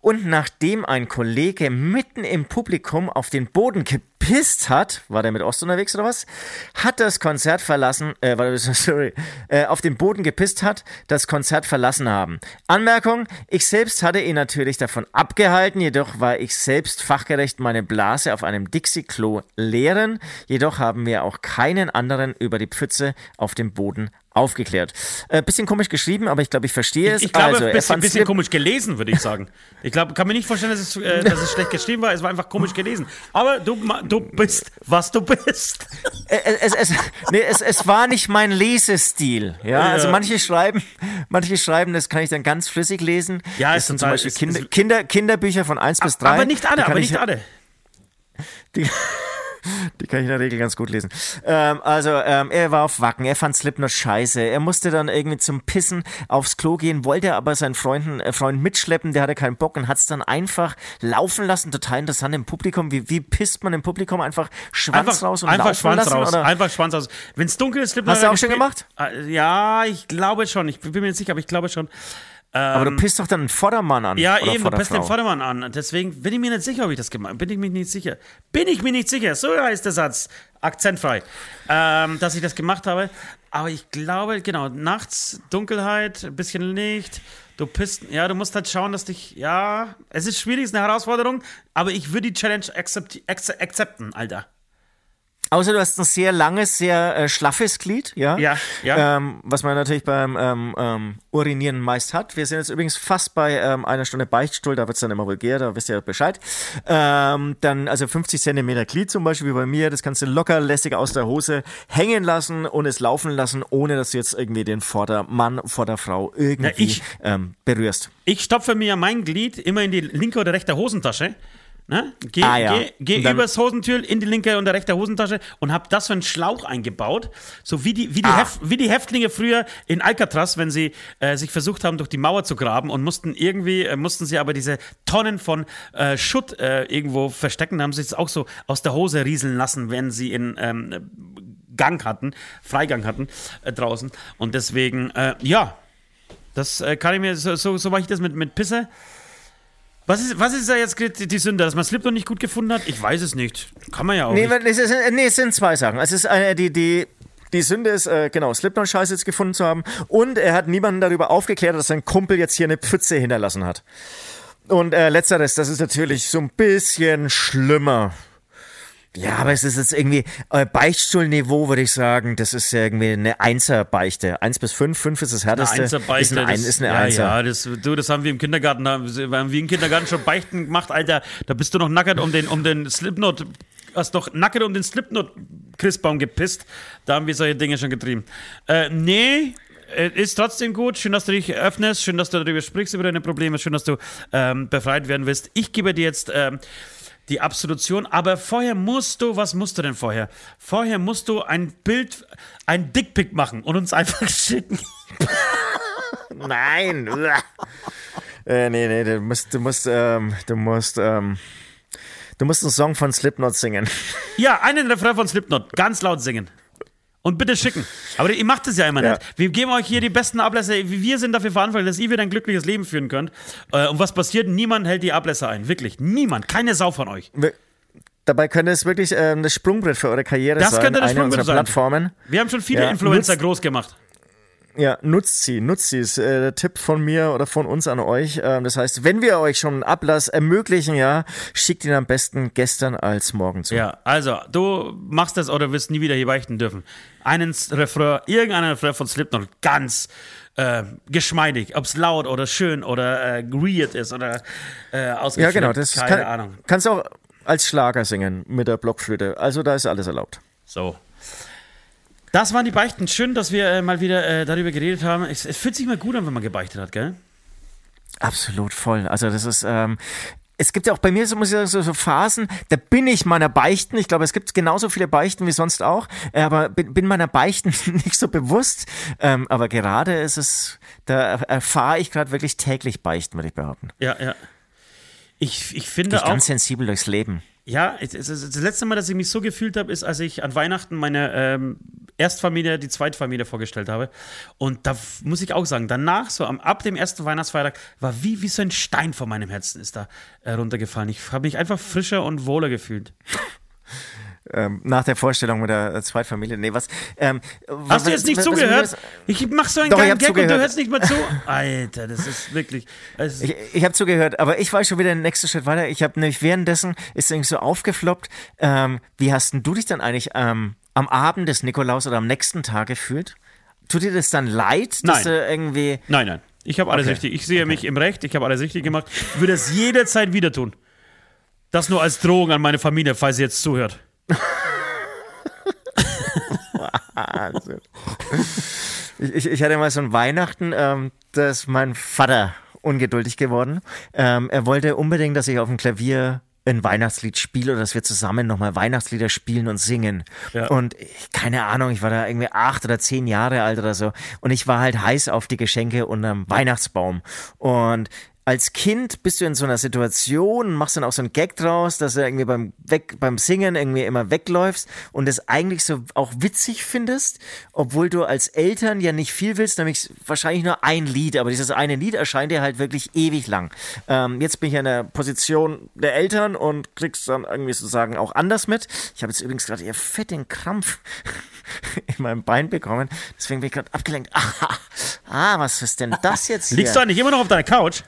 Und nachdem ein Kollege mitten im Publikum auf den Boden gepisst hat, war der mit Ost unterwegs oder was? Hat das Konzert verlassen, äh, sorry, äh, auf den Boden gepisst hat, das Konzert verlassen haben. Anmerkung, ich selbst hatte ihn natürlich davon abgehalten, jedoch war ich selbst fachgerecht meine Blase auf einem Dixie-Klo leeren. Jedoch haben wir auch keinen anderen über die Pfütze auf dem Boden aufgeklärt. Äh, bisschen komisch geschrieben, aber ich glaube, ich verstehe es. Ich glaube, also, ein bisschen, bisschen komisch gelesen, würde ich sagen. Ich glaube, kann mir nicht vorstellen, dass es, äh, dass es schlecht geschrieben war. Es war einfach komisch gelesen. Aber du, du bist, was du bist. Äh, es, es, nee, es, es war nicht mein Lesestil. Ja, also Ja. manche schreiben, manche schreiben, das kann ich dann ganz flüssig lesen. Ja, ist sind zum Beispiel ist- Kinder, Kinder, Kinderbücher von 1 bis 3. Aber nicht alle, aber ich- nicht alle. Die, Die kann ich in der Regel ganz gut lesen. Ähm, also, ähm, er war auf Wacken, er fand Slipknot scheiße. Er musste dann irgendwie zum Pissen aufs Klo gehen, wollte aber seinen Freunden, äh, Freund mitschleppen, der hatte keinen Bock und hat es dann einfach laufen lassen. Total interessant im Publikum. Wie, wie pisst man im Publikum? Einfach Schwanz Einfach, raus und einfach laufen Schwanz lassen? raus. Oder? Einfach Schwanz raus. Wenn es dunkel ist, Slipknot Hast du auch schon gemacht? Äh, Ja, ich glaube schon. Ich bin mir nicht sicher, aber ich glaube schon. Aber du pisst doch dann einen Vordermann an. Ähm, Ja, eben, du pisst den. Vordermann an. Deswegen bin ich mir nicht sicher, ob ich das gemacht habe. Bin ich mir nicht sicher. Bin ich mir nicht sicher. So heißt der Satz. Akzentfrei. Ähm, dass ich das gemacht habe. Aber ich glaube, genau, nachts, Dunkelheit, ein bisschen Licht. Du pisst, ja, du musst halt schauen, dass dich, ja, es ist schwierig, es ist eine Herausforderung, aber ich würde die Challenge accept, accepten, Alter. Außer du hast ein sehr langes, sehr äh, schlaffes Glied, ja? Ja, ja. Ähm, was man natürlich beim ähm, ähm, Urinieren meist hat. Wir sind jetzt übrigens fast bei ähm, einer Stunde Beichtstuhl, da wird es dann immer vulgär, da wisst ihr Bescheid. Ähm, dann also 50 Zentimeter Glied zum Beispiel wie bei mir, das kannst du locker lässig aus der Hose hängen lassen und es laufen lassen, ohne dass du jetzt irgendwie den Vordermann, Vorderfrau irgendwie ich- ähm, berührst. Ich stopfe mir mein Glied immer in die linke oder rechte Hosentasche. Ne? Geh, Ah, ja. geh, geh dann- übers Hosentür in die linke und rechte Hosentasche und hab das für einen Schlauch eingebaut. So wie die, wie die, Ah. Hef, wie die Häftlinge früher in Alcatraz, wenn sie äh, sich versucht haben, durch die Mauer zu graben und mussten irgendwie, äh, mussten sie aber diese Tonnen von äh, Schutt äh, irgendwo verstecken, haben sie es auch so aus der Hose rieseln lassen, wenn sie in ähm, Gang hatten, Freigang hatten äh, draußen. Und deswegen, äh, ja, das kann ich mir, so, so, so mache ich das mit, mit Pisse. Was ist, was ist da jetzt die Sünde, dass man Slipknot nicht gut gefunden hat? Ich weiß es nicht. Kann man ja auch Nee, nicht. es, ist, nee, es sind zwei Sachen. Es ist eine, die, die, die Sünde ist, äh, genau, Slipknot-Scheiße jetzt gefunden zu haben. Und er hat niemanden darüber aufgeklärt, dass sein Kumpel jetzt hier eine Pfütze hinterlassen hat. Und äh, letzteres, das ist natürlich so ein bisschen schlimmer. Ja, aber es ist jetzt irgendwie äh, Beichtstuhlniveau, würde ich sagen. Das ist ja irgendwie eine Einser-Beichte. Eins bis fünf, fünf ist das härteste. Einzerbeichte. Ist, ein, das- ist eine ja, Einser. Ja, das, du, das haben wir im Kindergarten, da haben wir im Kindergarten schon Beichten gemacht, Alter. Da bist du noch nackert um den, um den Slipknot, hast doch nackert um den Slipknot-Christbaum gepisst. Da haben wir solche Dinge schon getrieben. Äh, nee. äh, Ist trotzdem gut. Schön, dass du dich öffnest. Schön, dass du darüber sprichst, über deine Probleme. Schön, dass du ähm, befreit werden willst. Ich gebe dir jetzt ähm, die Absolution. Aber vorher musst du, was musst du denn vorher? Vorher musst du ein Bild, ein Dickpick machen und uns einfach schicken. Nein. Äh, nee, nee, du musst, du musst, ähm, du musst, ähm, du musst einen Song von Slipknot singen. Ja, einen Refrain von Slipknot, ganz laut singen. Und bitte schicken. Aber ihr macht es ja immer Ja. nicht. Wir geben euch hier die besten Ablässe. Wir sind dafür verantwortlich, dass ihr wieder ein glückliches Leben führen könnt. Äh, Und was passiert? Niemand hält die Ablässe ein. Wirklich. Niemand. Keine Sau von euch. Wir- Dabei könnte es wirklich ähm, das Sprungbrett für eure Karriere Das sein. könnte das Sprungbrett sein. Plattformen. Wir haben schon viele Ja, Influencer nutzt- groß gemacht. Ja, nutzt sie, nutzt sie. Ist äh, der Tipp von mir oder von uns an euch. Ähm, das heißt, wenn wir euch schon einen Ablass ermöglichen, ja, schickt ihn am besten gestern als morgen zu. Ja, also, du machst das oder wirst nie wieder hier beichten dürfen. Einen Refrain, irgendeinen Refrain von Slipknot, ganz äh, geschmeidig, ob es laut oder schön oder äh, weird ist oder äh, Ja, genau. Das keine kann, Ahnung. kannst auch als Schlager singen mit der Blockflöte. Also da ist alles erlaubt. So. Das waren die Beichten. Schön, dass wir äh, mal wieder äh, darüber geredet haben. Es, es fühlt sich mal gut an, wenn man gebeichtet hat, gell? Absolut voll. Also das ist, ähm, es gibt ja auch bei mir so, muss ich sagen, so, so Phasen, da bin ich meiner Beichten. Ich glaube, es gibt genauso viele Beichten wie sonst auch, äh, aber bin, bin meiner Beichten nicht so bewusst. Ähm, aber gerade ist es, da erfahre ich gerade wirklich täglich Beichten, würde ich behaupten. Ja, ja. Ich, ich finde ich auch. ganz sensibel durchs Leben. Ja, das letzte Mal, dass ich mich so gefühlt habe, ist, als ich an Weihnachten meine ähm, Erstfamilie, die Zweitfamilie vorgestellt habe. Und da muss ich auch sagen, danach, so am, ab dem ersten Weihnachtsfeiertag, war wie, wie so ein Stein vor meinem Herzen ist da äh, runtergefallen. Ich habe mich einfach frischer und wohler gefühlt. Ähm, nach der Vorstellung mit der Zweitfamilie. Nee, was? Ähm, Hast du jetzt nicht zugehört? Ich mach so einen Doch, geilen Gag und du zugehört. hörst nicht mal zu. Alter, das ist wirklich. Es Ich, ich habe zugehört, aber ich war schon wieder den nächsten Schritt weiter. Ich habe nämlich währenddessen ist irgendwie so aufgefloppt. Ähm, wie hast denn du dich dann eigentlich ähm, am Abend des Nikolaus oder am nächsten Tag gefühlt? Tut dir das dann leid, dass Nein. du irgendwie Nein, nein. Ich habe alles Okay. richtig. Ich sehe mich im Recht. Ich habe alles richtig gemacht. Ich würde es jederzeit wieder tun. Das nur als Drohung an meine Familie, falls sie jetzt zuhört. Wahnsinn. ich, ich, ich hatte mal so ein Weihnachten, ähm, da ist mein Vater ungeduldig geworden. Ähm, er wollte unbedingt, dass ich auf dem Klavier ein Weihnachtslied spiele oder dass wir zusammen nochmal Weihnachtslieder spielen und singen. Ja. Und ich, keine Ahnung, ich war da irgendwie acht oder zehn Jahre alt oder so. Und ich war halt heiß auf die Geschenke unterm Weihnachtsbaum. Und als Kind bist du in so einer Situation und machst dann auch so einen Gag draus, dass du irgendwie beim, Weg, beim Singen irgendwie immer wegläufst und es eigentlich so auch witzig findest, obwohl du als Eltern ja nicht viel willst, nämlich wahrscheinlich nur ein Lied, aber dieses eine Lied erscheint dir halt wirklich ewig lang. Ähm, jetzt bin ich in der Position der Eltern und kriegst dann irgendwie sozusagen auch anders mit. Ich habe jetzt übrigens gerade eher fetten Krampf in meinem Bein bekommen, deswegen bin ich gerade abgelenkt. Ah, ah, was ist denn das jetzt hier? Liegst du eigentlich immer noch auf deiner Couch?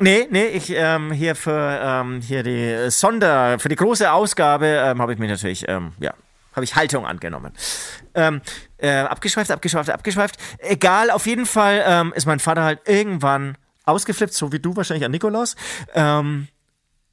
Nee, nee, ich ähm, hier für ähm, hier die Sonder, für die große Ausgabe ähm, habe ich mich natürlich, ähm, ja, habe ich Haltung angenommen. Ähm, äh, abgeschweift, abgeschweift, abgeschweift. Egal, auf jeden Fall ähm, ist mein Vater halt irgendwann ausgeflippt, so wie du wahrscheinlich an Nikolaus. Ähm,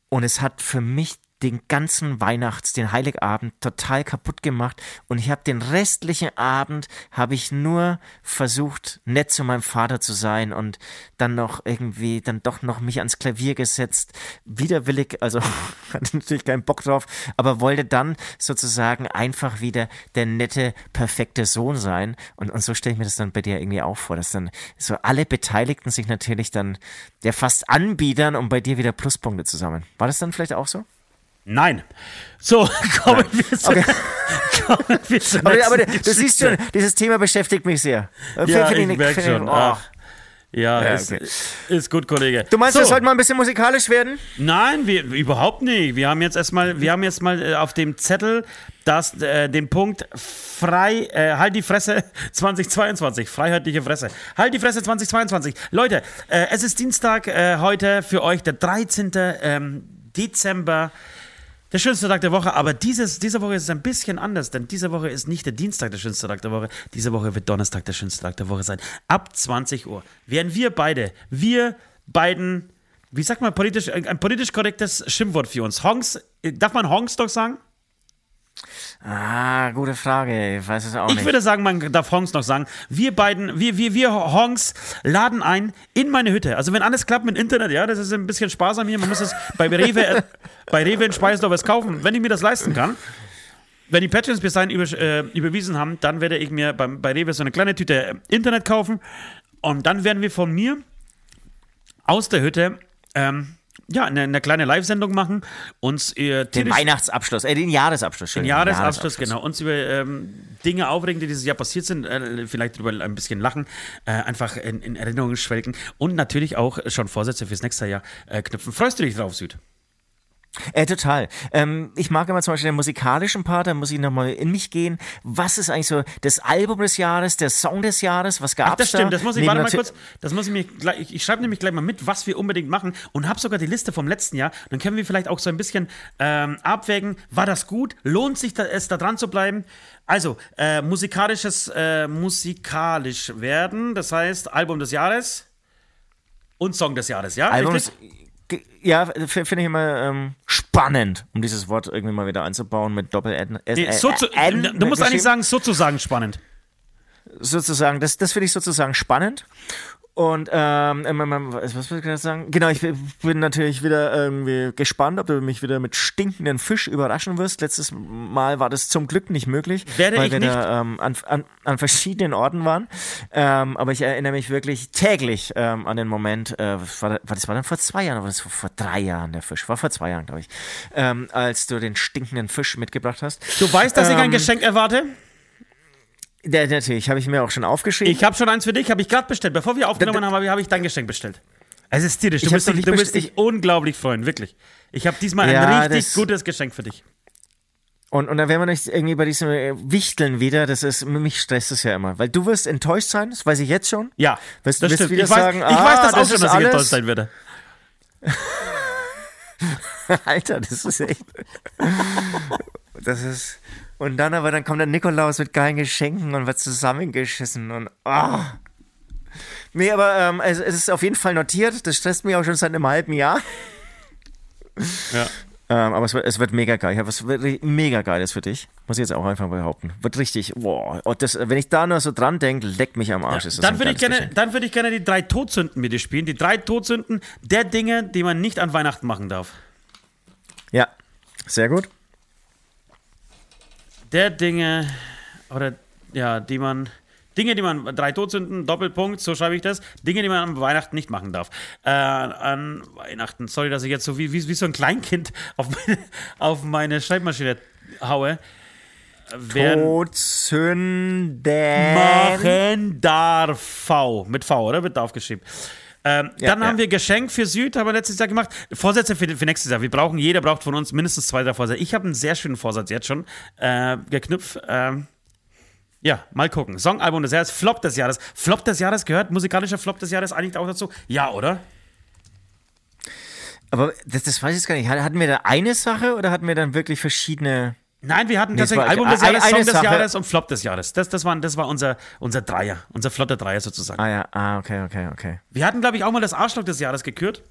und es hat für mich den ganzen Weihnachts-, den Heiligabend total kaputt gemacht und ich habe den restlichen Abend habe ich nur versucht nett zu meinem Vater zu sein und dann noch irgendwie dann doch noch mich ans Klavier gesetzt, widerwillig, also hatte natürlich keinen Bock drauf, aber wollte dann sozusagen einfach wieder der nette, perfekte Sohn sein und, und so stelle ich mir das dann bei dir irgendwie auch vor, dass dann so alle Beteiligten sich natürlich dann ja fast anbiedern, um bei dir wieder Pluspunkte zu sammeln. War das dann vielleicht auch so? Nein. So, kommen wir zu. Okay. Kommen wir zur Aber, aber du siehst schon, dieses Thema beschäftigt mich sehr. Ja, Finde ich merke schon. oh. Ach. Ja, Ja, ist, okay. ist gut, Kollege. Du meinst, so. wir sollten mal ein bisschen musikalisch werden? Nein, wir, überhaupt nicht. Wir haben jetzt erstmal, wir haben jetzt mal äh, auf dem Zettel das, äh, den Punkt frei, äh, halt die Fresse 2022, freiheitliche Fresse. Halt die Fresse 2022. Leute, äh, es ist Dienstag äh, heute für euch, der 13. Ähm, Dezember. Der schönste Tag der Woche, aber dieses, diese Woche ist es ein bisschen anders, denn diese Woche ist nicht der Dienstag der schönste Tag der Woche. Diese Woche wird Donnerstag der schönste Tag der Woche sein. Ab 20 Uhr werden wir beide, wir beiden, wie sagt man politisch, ein politisch korrektes Schimpfwort für uns. Honks, darf man Honks doch sagen? Ah, gute Frage. Ich weiß es auch Ich nicht. würde sagen, man darf Honks noch sagen. Wir beiden, wir, wir, wir Honks laden ein in meine Hütte. Also wenn alles klappt mit Internet, ja, das ist ein bisschen sparsam hier. Man muss es bei Rewe, äh, bei Rewe in Speisdorf was kaufen, wenn ich mir das leisten kann. Wenn die Patrons bis dahin über, äh, überwiesen haben, dann werde ich mir beim, bei Rewe so eine kleine Tüte äh, Internet kaufen. Und dann werden wir von mir aus der Hütte ähm, ja, eine, eine kleine Live-Sendung machen, uns äh, den Weihnachtsabschluss, äh, den Jahresabschluss. den Entschuldigung, Jahresabschluss, genau. Uns über ähm, Dinge aufregen, die dieses Jahr passiert sind, äh, vielleicht darüber ein bisschen lachen, äh, einfach in, in Erinnerungen schwelgen und natürlich auch schon Vorsätze fürs nächste Jahr äh, knüpfen. Freust du dich drauf, Süd? Äh, total. Ähm, ich mag immer zum Beispiel den musikalischen Part, da muss ich nochmal in mich gehen. Was ist eigentlich so das Album des Jahres, der Song des Jahres? Was gab's Ach, das da? stimmt, das muss ich, Neben warte mal kurz, das muss ich mir gleich, ich, ich schreibe nämlich gleich mal mit, was wir unbedingt machen und habe sogar die Liste vom letzten Jahr. Dann können wir vielleicht auch so ein bisschen ähm, abwägen, war das gut? Lohnt sich da, es da dran zu bleiben? Also, äh, musikalisches, äh, musikalisch werden, das heißt Album des Jahres und Song des Jahres, ja? Album Richtig? Ja, finde ich immer ähm, spannend, um dieses Wort irgendwie mal wieder einzubauen mit Doppel N. S- Nee, so du musst eigentlich sagen, sozusagen spannend. sozusagen, das, das finde ich sozusagen spannend. Und ähm, ähm, ähm, was was wollte ich gerade sagen? Genau, ich bin natürlich wieder irgendwie gespannt, ob du mich wieder mit stinkenden Fisch überraschen wirst. Letztes Mal war das zum Glück nicht möglich, Werde weil ich wir nicht. da ähm, an, an, an verschiedenen Orten waren. Ähm, aber ich erinnere mich wirklich täglich ähm, an den Moment, äh, was war, das war dann vor zwei Jahren, oder war das vor, vor drei Jahren der Fisch? War vor zwei Jahren, glaube ich, ähm, als du den stinkenden Fisch mitgebracht hast. Du weißt, dass ich ein Ähm, Geschenk erwarte? Der, natürlich, habe ich mir auch schon aufgeschrieben. Ich habe schon eins für dich, habe ich gerade bestellt. Bevor wir aufgenommen haben, habe ich- habe ich dein Geschenk bestellt. Es ist tierisch. Du Ich wirst dich, du wirst dich unglaublich freuen, wirklich. Ich habe diesmal Ja, ein richtig gutes Geschenk für dich. Und, und dann wären wir nicht irgendwie bei diesem äh, Wichteln wieder, das ist, mich stresst es ja immer. Weil du wirst enttäuscht sein, das weiß ich jetzt schon. Ja, Wirst- das wirst stimmt. wieder ich weiß, sagen, ich ah, weiß das auch das schon, dass ich alles- enttäuscht sein werde. Alter, das ist echt. Das ist. Und dann aber, dann kommt der Nikolaus mit geilen Geschenken und wird zusammengeschissen und ah. Nee, aber ähm, es, es ist auf jeden Fall notiert. Das stresst mich auch schon seit einem halben Jahr. Ja. Ähm, aber es wird, es wird mega geil. Ich habe was wirklich mega Geiles für dich. Muss ich jetzt auch einfach behaupten. Wird richtig, boah. Und das, wenn ich da nur so dran denke, leckt mich am Arsch. Das Dann würde ich, gerne, dann würde ich gerne die drei Todsünden mit dir spielen. Die drei Todsünden der Dinge, die man nicht an Weihnachten machen darf. Sehr gut. Der Dinge, oder ja, die man. Dinge, die man, drei Todsünden, Doppelpunkt, so schreibe ich das. Dinge, die man an Weihnachten nicht machen darf. Äh, an Weihnachten, sorry, dass ich jetzt so wie, wie, wie so ein Kleinkind auf meine, auf meine Schreibmaschine haue. Todsünden. machen darf. V. Mit V, oder? Wird aufgeschrieben. Ähm, Ja, dann haben ja. wir Geschenk für Süd, haben wir letztes Jahr gemacht. Vorsätze für, für nächstes Jahr. Wir brauchen, jeder braucht von uns mindestens zwei, drei Vorsätze. Ich habe einen sehr schönen Vorsatz jetzt schon äh, geknüpft. Ähm, ja, mal gucken. Songalbum des Jahres, Flop des Jahres. Flop des Jahres gehört, musikalischer Flop des Jahres eigentlich auch dazu. Ja, oder? Aber das, das weiß ich jetzt gar nicht. Hatten wir da eine Sache oder hatten wir dann wirklich verschiedene? Nein, wir hatten Nee, tatsächlich Album des Jahres, Song des Sache. Jahres und Flop des Jahres. Das, das, war, das war unser, unser Dreier, unser flotter Dreier sozusagen. Ah ja, ah, okay, okay, okay. Wir hatten, glaube ich, auch mal das Arschloch des Jahres gekürt.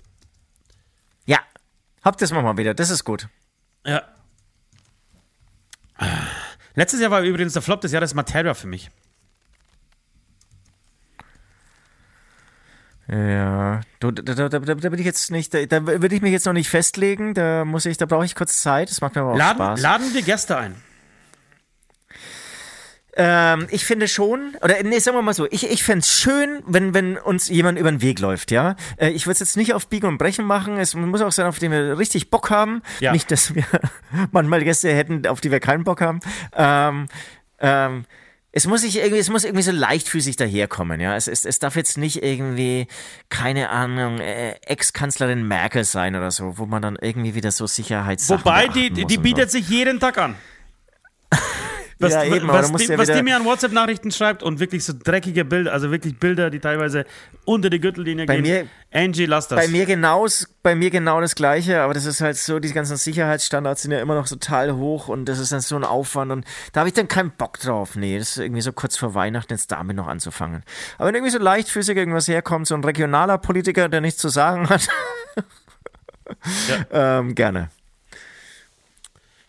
Ja, habt das mal wieder, das ist gut. Ja. Letztes Jahr war übrigens der Flop des Jahres Materia für mich. Ja, da, da, da, da bin ich jetzt nicht, da, da würde ich mich jetzt noch nicht festlegen, da muss ich, da brauche ich kurz Zeit, das macht mir aber auch Laden, Spaß. laden wir Gäste ein. Ähm, ich finde schon, oder nee, sagen wir mal so, ich, ich fände es schön, wenn, wenn uns jemand über den Weg läuft, ja. Äh, ich würde es jetzt nicht auf Biegen und Brechen machen, es muss auch sein, auf den wir richtig Bock haben. Ja. Nicht, dass wir manchmal Gäste hätten, auf die wir keinen Bock haben. Ähm, ähm, es muss sich irgendwie, es muss irgendwie so leichtfüßig daherkommen, ja. Es, es, es darf jetzt nicht irgendwie, keine Ahnung, äh, Ex-Kanzlerin Merkel sein oder so, wo man dann irgendwie wieder so Sicherheitssachen Wobei, die, die bietet so. sich jeden Tag an. Was, Ja, eben, was, musst die, ja was die mir an WhatsApp-Nachrichten schreibt und wirklich so dreckige Bilder, also wirklich Bilder, die teilweise unter die Gürtellinie Bei gehen. mir- Angie, lass das. Bei mir, genau, bei mir genau das Gleiche, aber das ist halt so, die ganzen Sicherheitsstandards sind ja immer noch total hoch und das ist dann so ein Aufwand und da habe ich dann keinen Bock drauf. Nee, das ist irgendwie so kurz vor Weihnachten jetzt damit noch anzufangen. Aber wenn irgendwie so leichtfüßig irgendwas herkommt, so ein regionaler Politiker, der nichts zu sagen hat, ähm, gerne.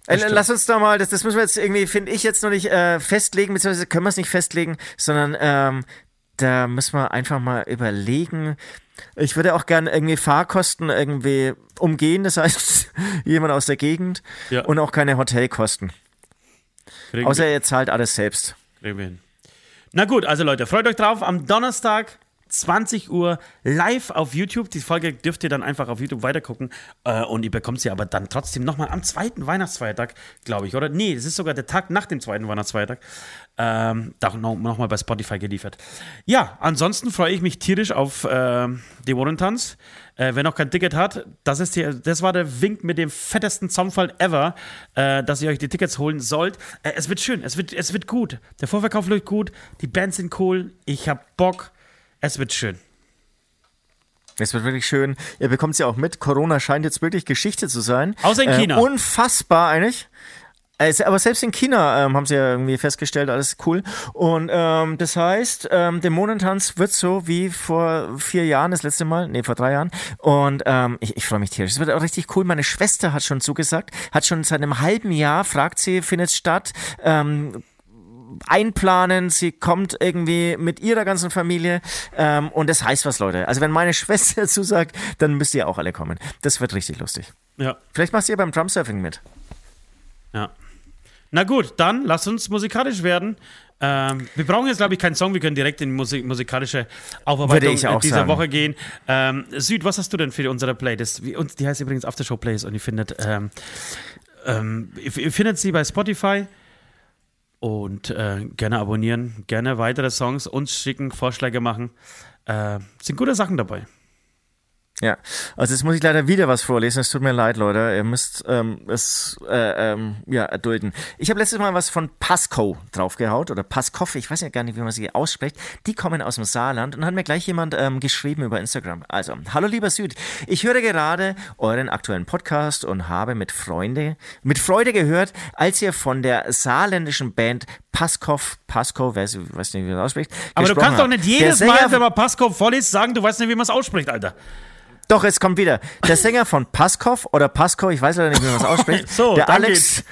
Äh. Lass uns da mal, das, das müssen wir jetzt irgendwie, finde ich, jetzt noch nicht äh, festlegen, beziehungsweise können wir es nicht festlegen, sondern ähm, da müssen wir einfach mal überlegen. Ich würde auch gerne irgendwie Fahrkosten irgendwie umgehen, das heißt, jemand aus der Gegend Ja. und auch keine Hotelkosten. Kriegen Außer ihr zahlt alles selbst. Kriegen wir hin. Na gut, also Leute, freut euch drauf. Am Donnerstag, 20 Uhr, live auf YouTube. Die Folge dürft ihr dann einfach auf YouTube weitergucken. Äh, und ihr bekommt sie aber dann trotzdem nochmal am zweiten Weihnachtsfeiertag, glaube ich, oder? Nee, das ist sogar der Tag nach dem zweiten Weihnachtsfeiertag. Ähm, da noch, noch mal bei Spotify geliefert. Ja, ansonsten freue ich mich tierisch auf äh, die Warrentanz. Äh, wer noch kein Ticket hat, das, ist die, das war der Wink mit dem fettesten Zaunfall ever, äh, dass ihr euch die Tickets holen sollt. Äh, es wird schön, es wird, es wird gut. Der Vorverkauf läuft gut, die Bands sind cool, ich hab Bock, es wird schön. Es wird wirklich schön. Ihr bekommt es ja auch mit. Corona scheint jetzt wirklich Geschichte zu sein. Außer in China. Äh, unfassbar eigentlich. Äh, Aber selbst in China ähm, haben sie ja irgendwie festgestellt, alles cool. Und ähm, das heißt, ähm, der Monentanz wird so wie vor vier Jahren, das letzte Mal, nee, vor drei Jahren. Und ähm, ich, ich freue mich tierisch. Es wird auch richtig cool. Meine Schwester hat schon zugesagt, hat schon seit einem halben Jahr, fragt sie, findet es statt. Ähm, einplanen, sie kommt irgendwie mit ihrer ganzen Familie ähm, und das heißt was, Leute. Also wenn meine Schwester zusagt, dann müsst ihr auch alle kommen. Das wird richtig lustig. Ja, Vielleicht machst du ja beim Drumsurfing mit. ja. Na gut, dann lasst uns musikalisch werden. Ähm, wir brauchen jetzt, glaube ich, keinen Song, wir können direkt in die Musik musikalische Aufarbeitung dieser sagen. Woche gehen. Ähm, Süd, was hast du denn für unsere Playlist? Und die heißt übrigens Aftershow Plays und ihr findet, ähm, ähm, ihr, ihr findet sie bei Spotify. Und äh, gerne abonnieren, gerne weitere Songs uns schicken, Vorschläge machen. Äh, sind gute Sachen dabei. Ja, also jetzt muss ich leider wieder was vorlesen. Es tut mir leid, Leute. Ihr müsst ähm, es äh, ähm, ja, erdulden. Ich habe letztes Mal was von Pasco draufgehaut oder Paskov, ich weiß ja gar nicht, wie man sie ausspricht. Die kommen aus dem Saarland und hat mir gleich jemand ähm, geschrieben über Instagram. Also, hallo lieber Süd, ich höre gerade euren aktuellen Podcast und habe mit Freunde, mit Freude gehört, als ihr von der saarländischen Band Paskov, Pasco, weiß, weiß nicht, wie man das ausspricht. Aber du kannst doch habt. nicht Der jedes Mal, wenn man Pascal vorliest, sagen, du weißt nicht, wie man es ausspricht, Alter. Doch, es kommt wieder. Der Sänger von Paskov oder Pasco, ich weiß leider nicht, wie man das ausspricht. So, der Alex,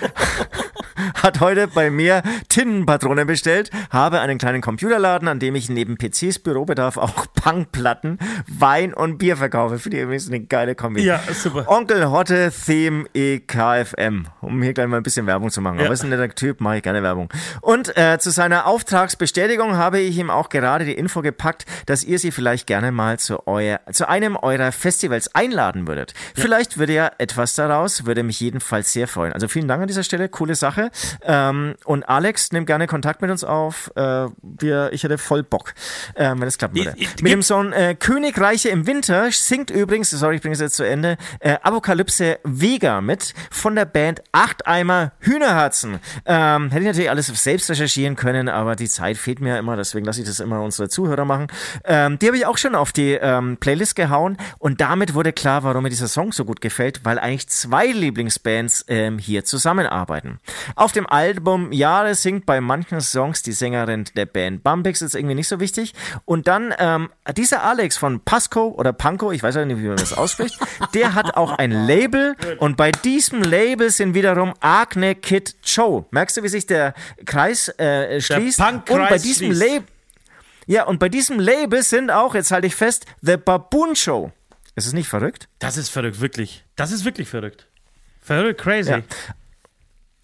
hat heute bei mir Tinnenpatronen bestellt, habe einen kleinen Computerladen, an dem ich neben PCs Bürobedarf auch Punkplatten, Wein und Bier verkaufe. Finde ich übrigens eine geile Kombi. Ja, super. Onkel Hotte Theme EKFM, um hier gleich mal ein bisschen Werbung zu machen. Ja. Aber ist ein netter Typ, mache ich gerne Werbung. Und äh, zu seiner Auftragsbestätigung habe ich ihm auch gerade die Info gepackt, dass ihr sie vielleicht gerne mal zu, euer, zu einem eurer Festivals einladen würdet. Vielleicht würde ja etwas daraus, würde mich jedenfalls sehr freuen. Also vielen Dank an dieser Stelle, coole Sache. Ähm, und Alex, nimm gerne Kontakt mit uns auf. Äh, wir, ich hätte voll Bock, äh, wenn das klappen würde. Ich- ich- mit dem Song äh, Königreiche im Winter singt übrigens, sorry, ich bringe es jetzt zu Ende, äh, Apokalypse Vega mit von der Band Acht Eimer Hühnerherzen. Ähm, hätte ich natürlich alles selbst recherchieren können, aber die Zeit fehlt mir ja immer, deswegen lasse ich das immer unsere Zuhörer machen. Ähm, die habe ich auch schon auf die ähm, Playlist gehauen und damit wurde klar, warum mir dieser Song so gut gefällt, weil eigentlich zwei Lieblingsbands ähm, hier zusammenarbeiten. Auf dem Album Jahre singt bei manchen Songs die Sängerin der Band Bambix, ist irgendwie nicht so wichtig. Und dann ähm, dieser Alex von Pasco oder Panko, ich weiß ja nicht, wie man das ausspricht, der hat auch ein Label und bei diesem Label sind wiederum Agne Kid Joe. Merkst du, wie sich der Kreis äh, schließt? Punkkreis und bei diesem. Label ja, und bei diesem Label sind auch, jetzt halte ich fest, The Baboon Show. Ist es nicht verrückt? Das ist verrückt, wirklich. Das ist wirklich verrückt. Verrückt, crazy. Ja.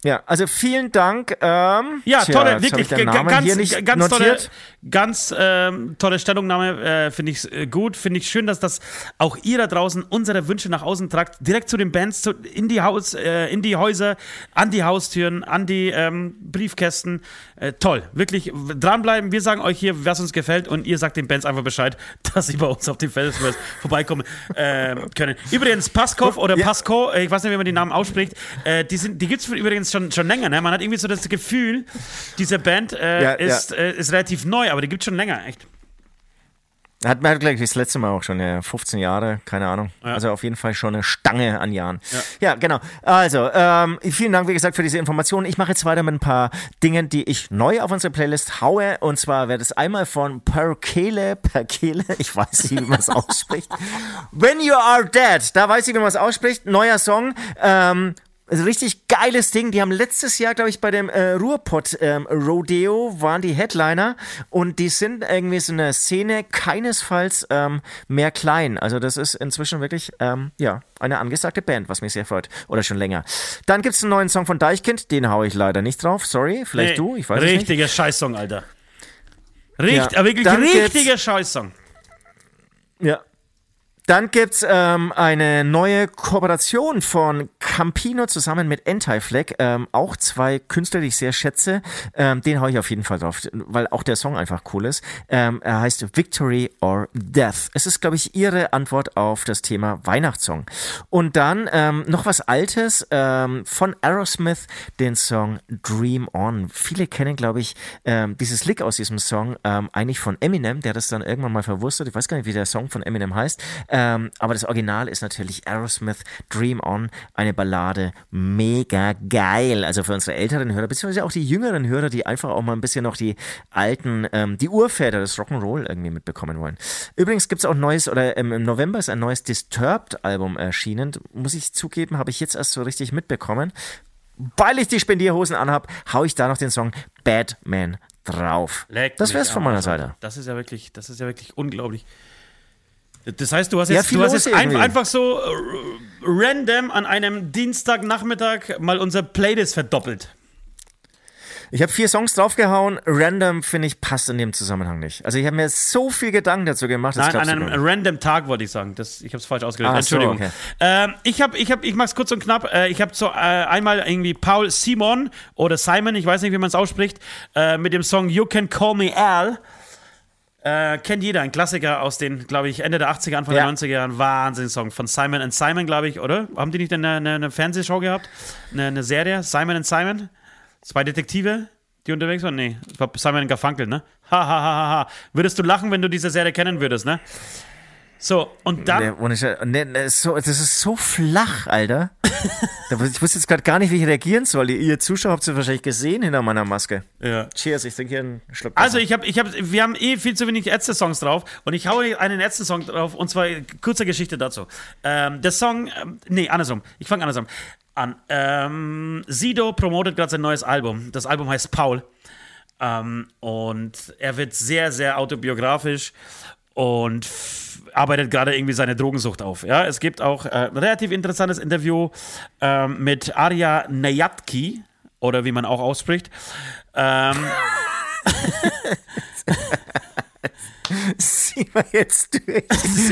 Ja, also vielen Dank. Ähm, Ja, tja, tolle, wirklich, ganz, ganz tolle, ganz ähm, tolle Stellungnahme, äh, finde ich äh, gut, finde ich schön, dass das auch ihr da draußen unsere Wünsche nach außen tragt, direkt zu den Bands, zu, in die Haus, äh, in die Häuser, an die Haustüren, an die ähm, Briefkästen, äh, toll, wirklich dranbleiben. Wir sagen euch hier, was uns gefällt, und ihr sagt den Bands einfach Bescheid, dass sie bei uns auf die Festivals vorbeikommen äh, können. Übrigens Paskov oder Ja. Pasco, äh, ich weiß nicht, wie man den Namen ausspricht, äh, die, sind, die gibt es übrigens schon, schon länger. Ne? Man hat irgendwie so das Gefühl, diese Band äh, Ja, ja. ist, Äh, ist relativ neu, aber die gibt es schon länger, echt. Hat man gleich das letzte Mal auch schon, ja, 15 Jahre, keine Ahnung. Also auf jeden Fall schon eine Stange an Jahren. Ja, genau. Also, ähm, vielen Dank, wie gesagt, für diese Informationen. Ich mache jetzt weiter mit ein paar Dingen, die ich neu auf unsere Playlist haue. Und zwar wäre das einmal von Perkele, Perkele, ich weiß nicht, wie man es ausspricht. When You Are Dead, da weiß ich, wie man es ausspricht. Neuer Song. Ähm, also richtig geiles Ding. Die haben letztes Jahr, glaube ich, bei dem äh, Ruhrpott ähm, Rodeo waren die Headliner und die sind irgendwie so eine Szene keinesfalls ähm, mehr klein. Also das ist inzwischen wirklich ähm, ja eine angesagte Band, was mich sehr freut. Oder schon länger. Dann gibt es einen neuen Song von Deichkind, den haue ich leider nicht drauf. Sorry, vielleicht Nee, du, ich weiß nicht. Richtiger Scheißsong, Alter. Richt, Ja. wirklich richtiger Scheißsong. Ja. Dann gibt's ähm, eine neue Kooperation von Campino zusammen mit Anti-Flag. Ähm, auch zwei Künstler, die ich sehr schätze. Ähm, den hau ich auf jeden Fall drauf, weil auch der Song einfach cool ist. Ähm, er heißt Victory or Death. Es ist, glaube ich, ihre Antwort auf das Thema Weihnachtssong. Und dann ähm, noch was Altes ähm, von Aerosmith, den Song Dream On. Viele kennen, glaube ich, ähm, dieses Lick aus diesem Song ähm, eigentlich von Eminem, der das dann irgendwann mal verwurstet. Ich weiß gar nicht, wie der Song von Eminem heißt. Ähm, aber das Original ist natürlich Aerosmith Dream On, eine Ballade, mega geil. Also für unsere älteren Hörer, beziehungsweise auch die jüngeren Hörer, die einfach auch mal ein bisschen noch die alten, ähm, die Urväter des Rock'n'Roll irgendwie mitbekommen wollen. Übrigens gibt es auch neues, oder ähm, im November ist ein neues Disturbed-Album erschienen. Muss ich zugeben, habe ich jetzt erst so richtig mitbekommen. Weil ich die Spendierhosen anhab, hau ich da noch den Song Batman drauf. Leck das wär's von meiner Seite. Das ist ja wirklich, das ist ja wirklich unglaublich. Das heißt, du hast jetzt, du hast jetzt ein, einfach so äh, random an einem Dienstagnachmittag mal unsere Playlist verdoppelt. Ich habe vier Songs draufgehauen. Random, finde ich, passt in dem Zusammenhang nicht. Also ich habe mir so viel Gedanken dazu gemacht. Nein, an einem random Tag wollte ich sagen. Das, ich habe es falsch ausgedrückt. Ah, so, Entschuldigung. okay. ähm, ich habe, ich habe, ich mach's kurz und knapp. Äh, ich habe so äh, einmal irgendwie Paul Simon oder Simon, ich weiß nicht, wie man es ausspricht, äh, mit dem Song You Can Call Me Al. Äh, kennt jeder, ein Klassiker aus den, glaube ich, Ende der 80er, Anfang Ja. der 90er Jahren. Wahnsinnssong von Simon and Simon, glaube ich, oder? Haben die nicht eine, eine, eine Fernsehshow gehabt? Eine, eine Serie? Simon and Simon? Zwei Detektive, die unterwegs waren? Nee, das war Simon and Garfunkel, ne? Ha, ha, ha, ha, ha. Würdest du lachen, wenn du diese Serie kennen würdest, ne? So, und dann. Ohne Scheiß. nee, nee, so, das ist so flach, Alter. Ich wusste jetzt gerade gar nicht, wie ich reagieren soll. Ihr, ihr Zuschauer habt es wahrscheinlich gesehen hinter meiner Maske. Ja. Cheers, ich trinke hier einen Schluck. Also ich habe, ich hab, wir haben eh viel zu wenig Ärzte-Songs drauf und ich haue einen Ärzte-Song drauf und zwar kurze Geschichte dazu. Ähm, der Song, ähm, nee, andersrum, ich fange andersrum. an. Ähm, Sido promotet gerade sein neues Album. Das Album heißt Paul. Ähm, und er wird sehr, sehr autobiografisch und arbeitet gerade irgendwie seine Drogensucht auf. Ja, es gibt auch äh, ein relativ interessantes Interview ähm, mit Arya Nayatki, oder wie man auch ausspricht. Ähm, Sieh mal jetzt durch.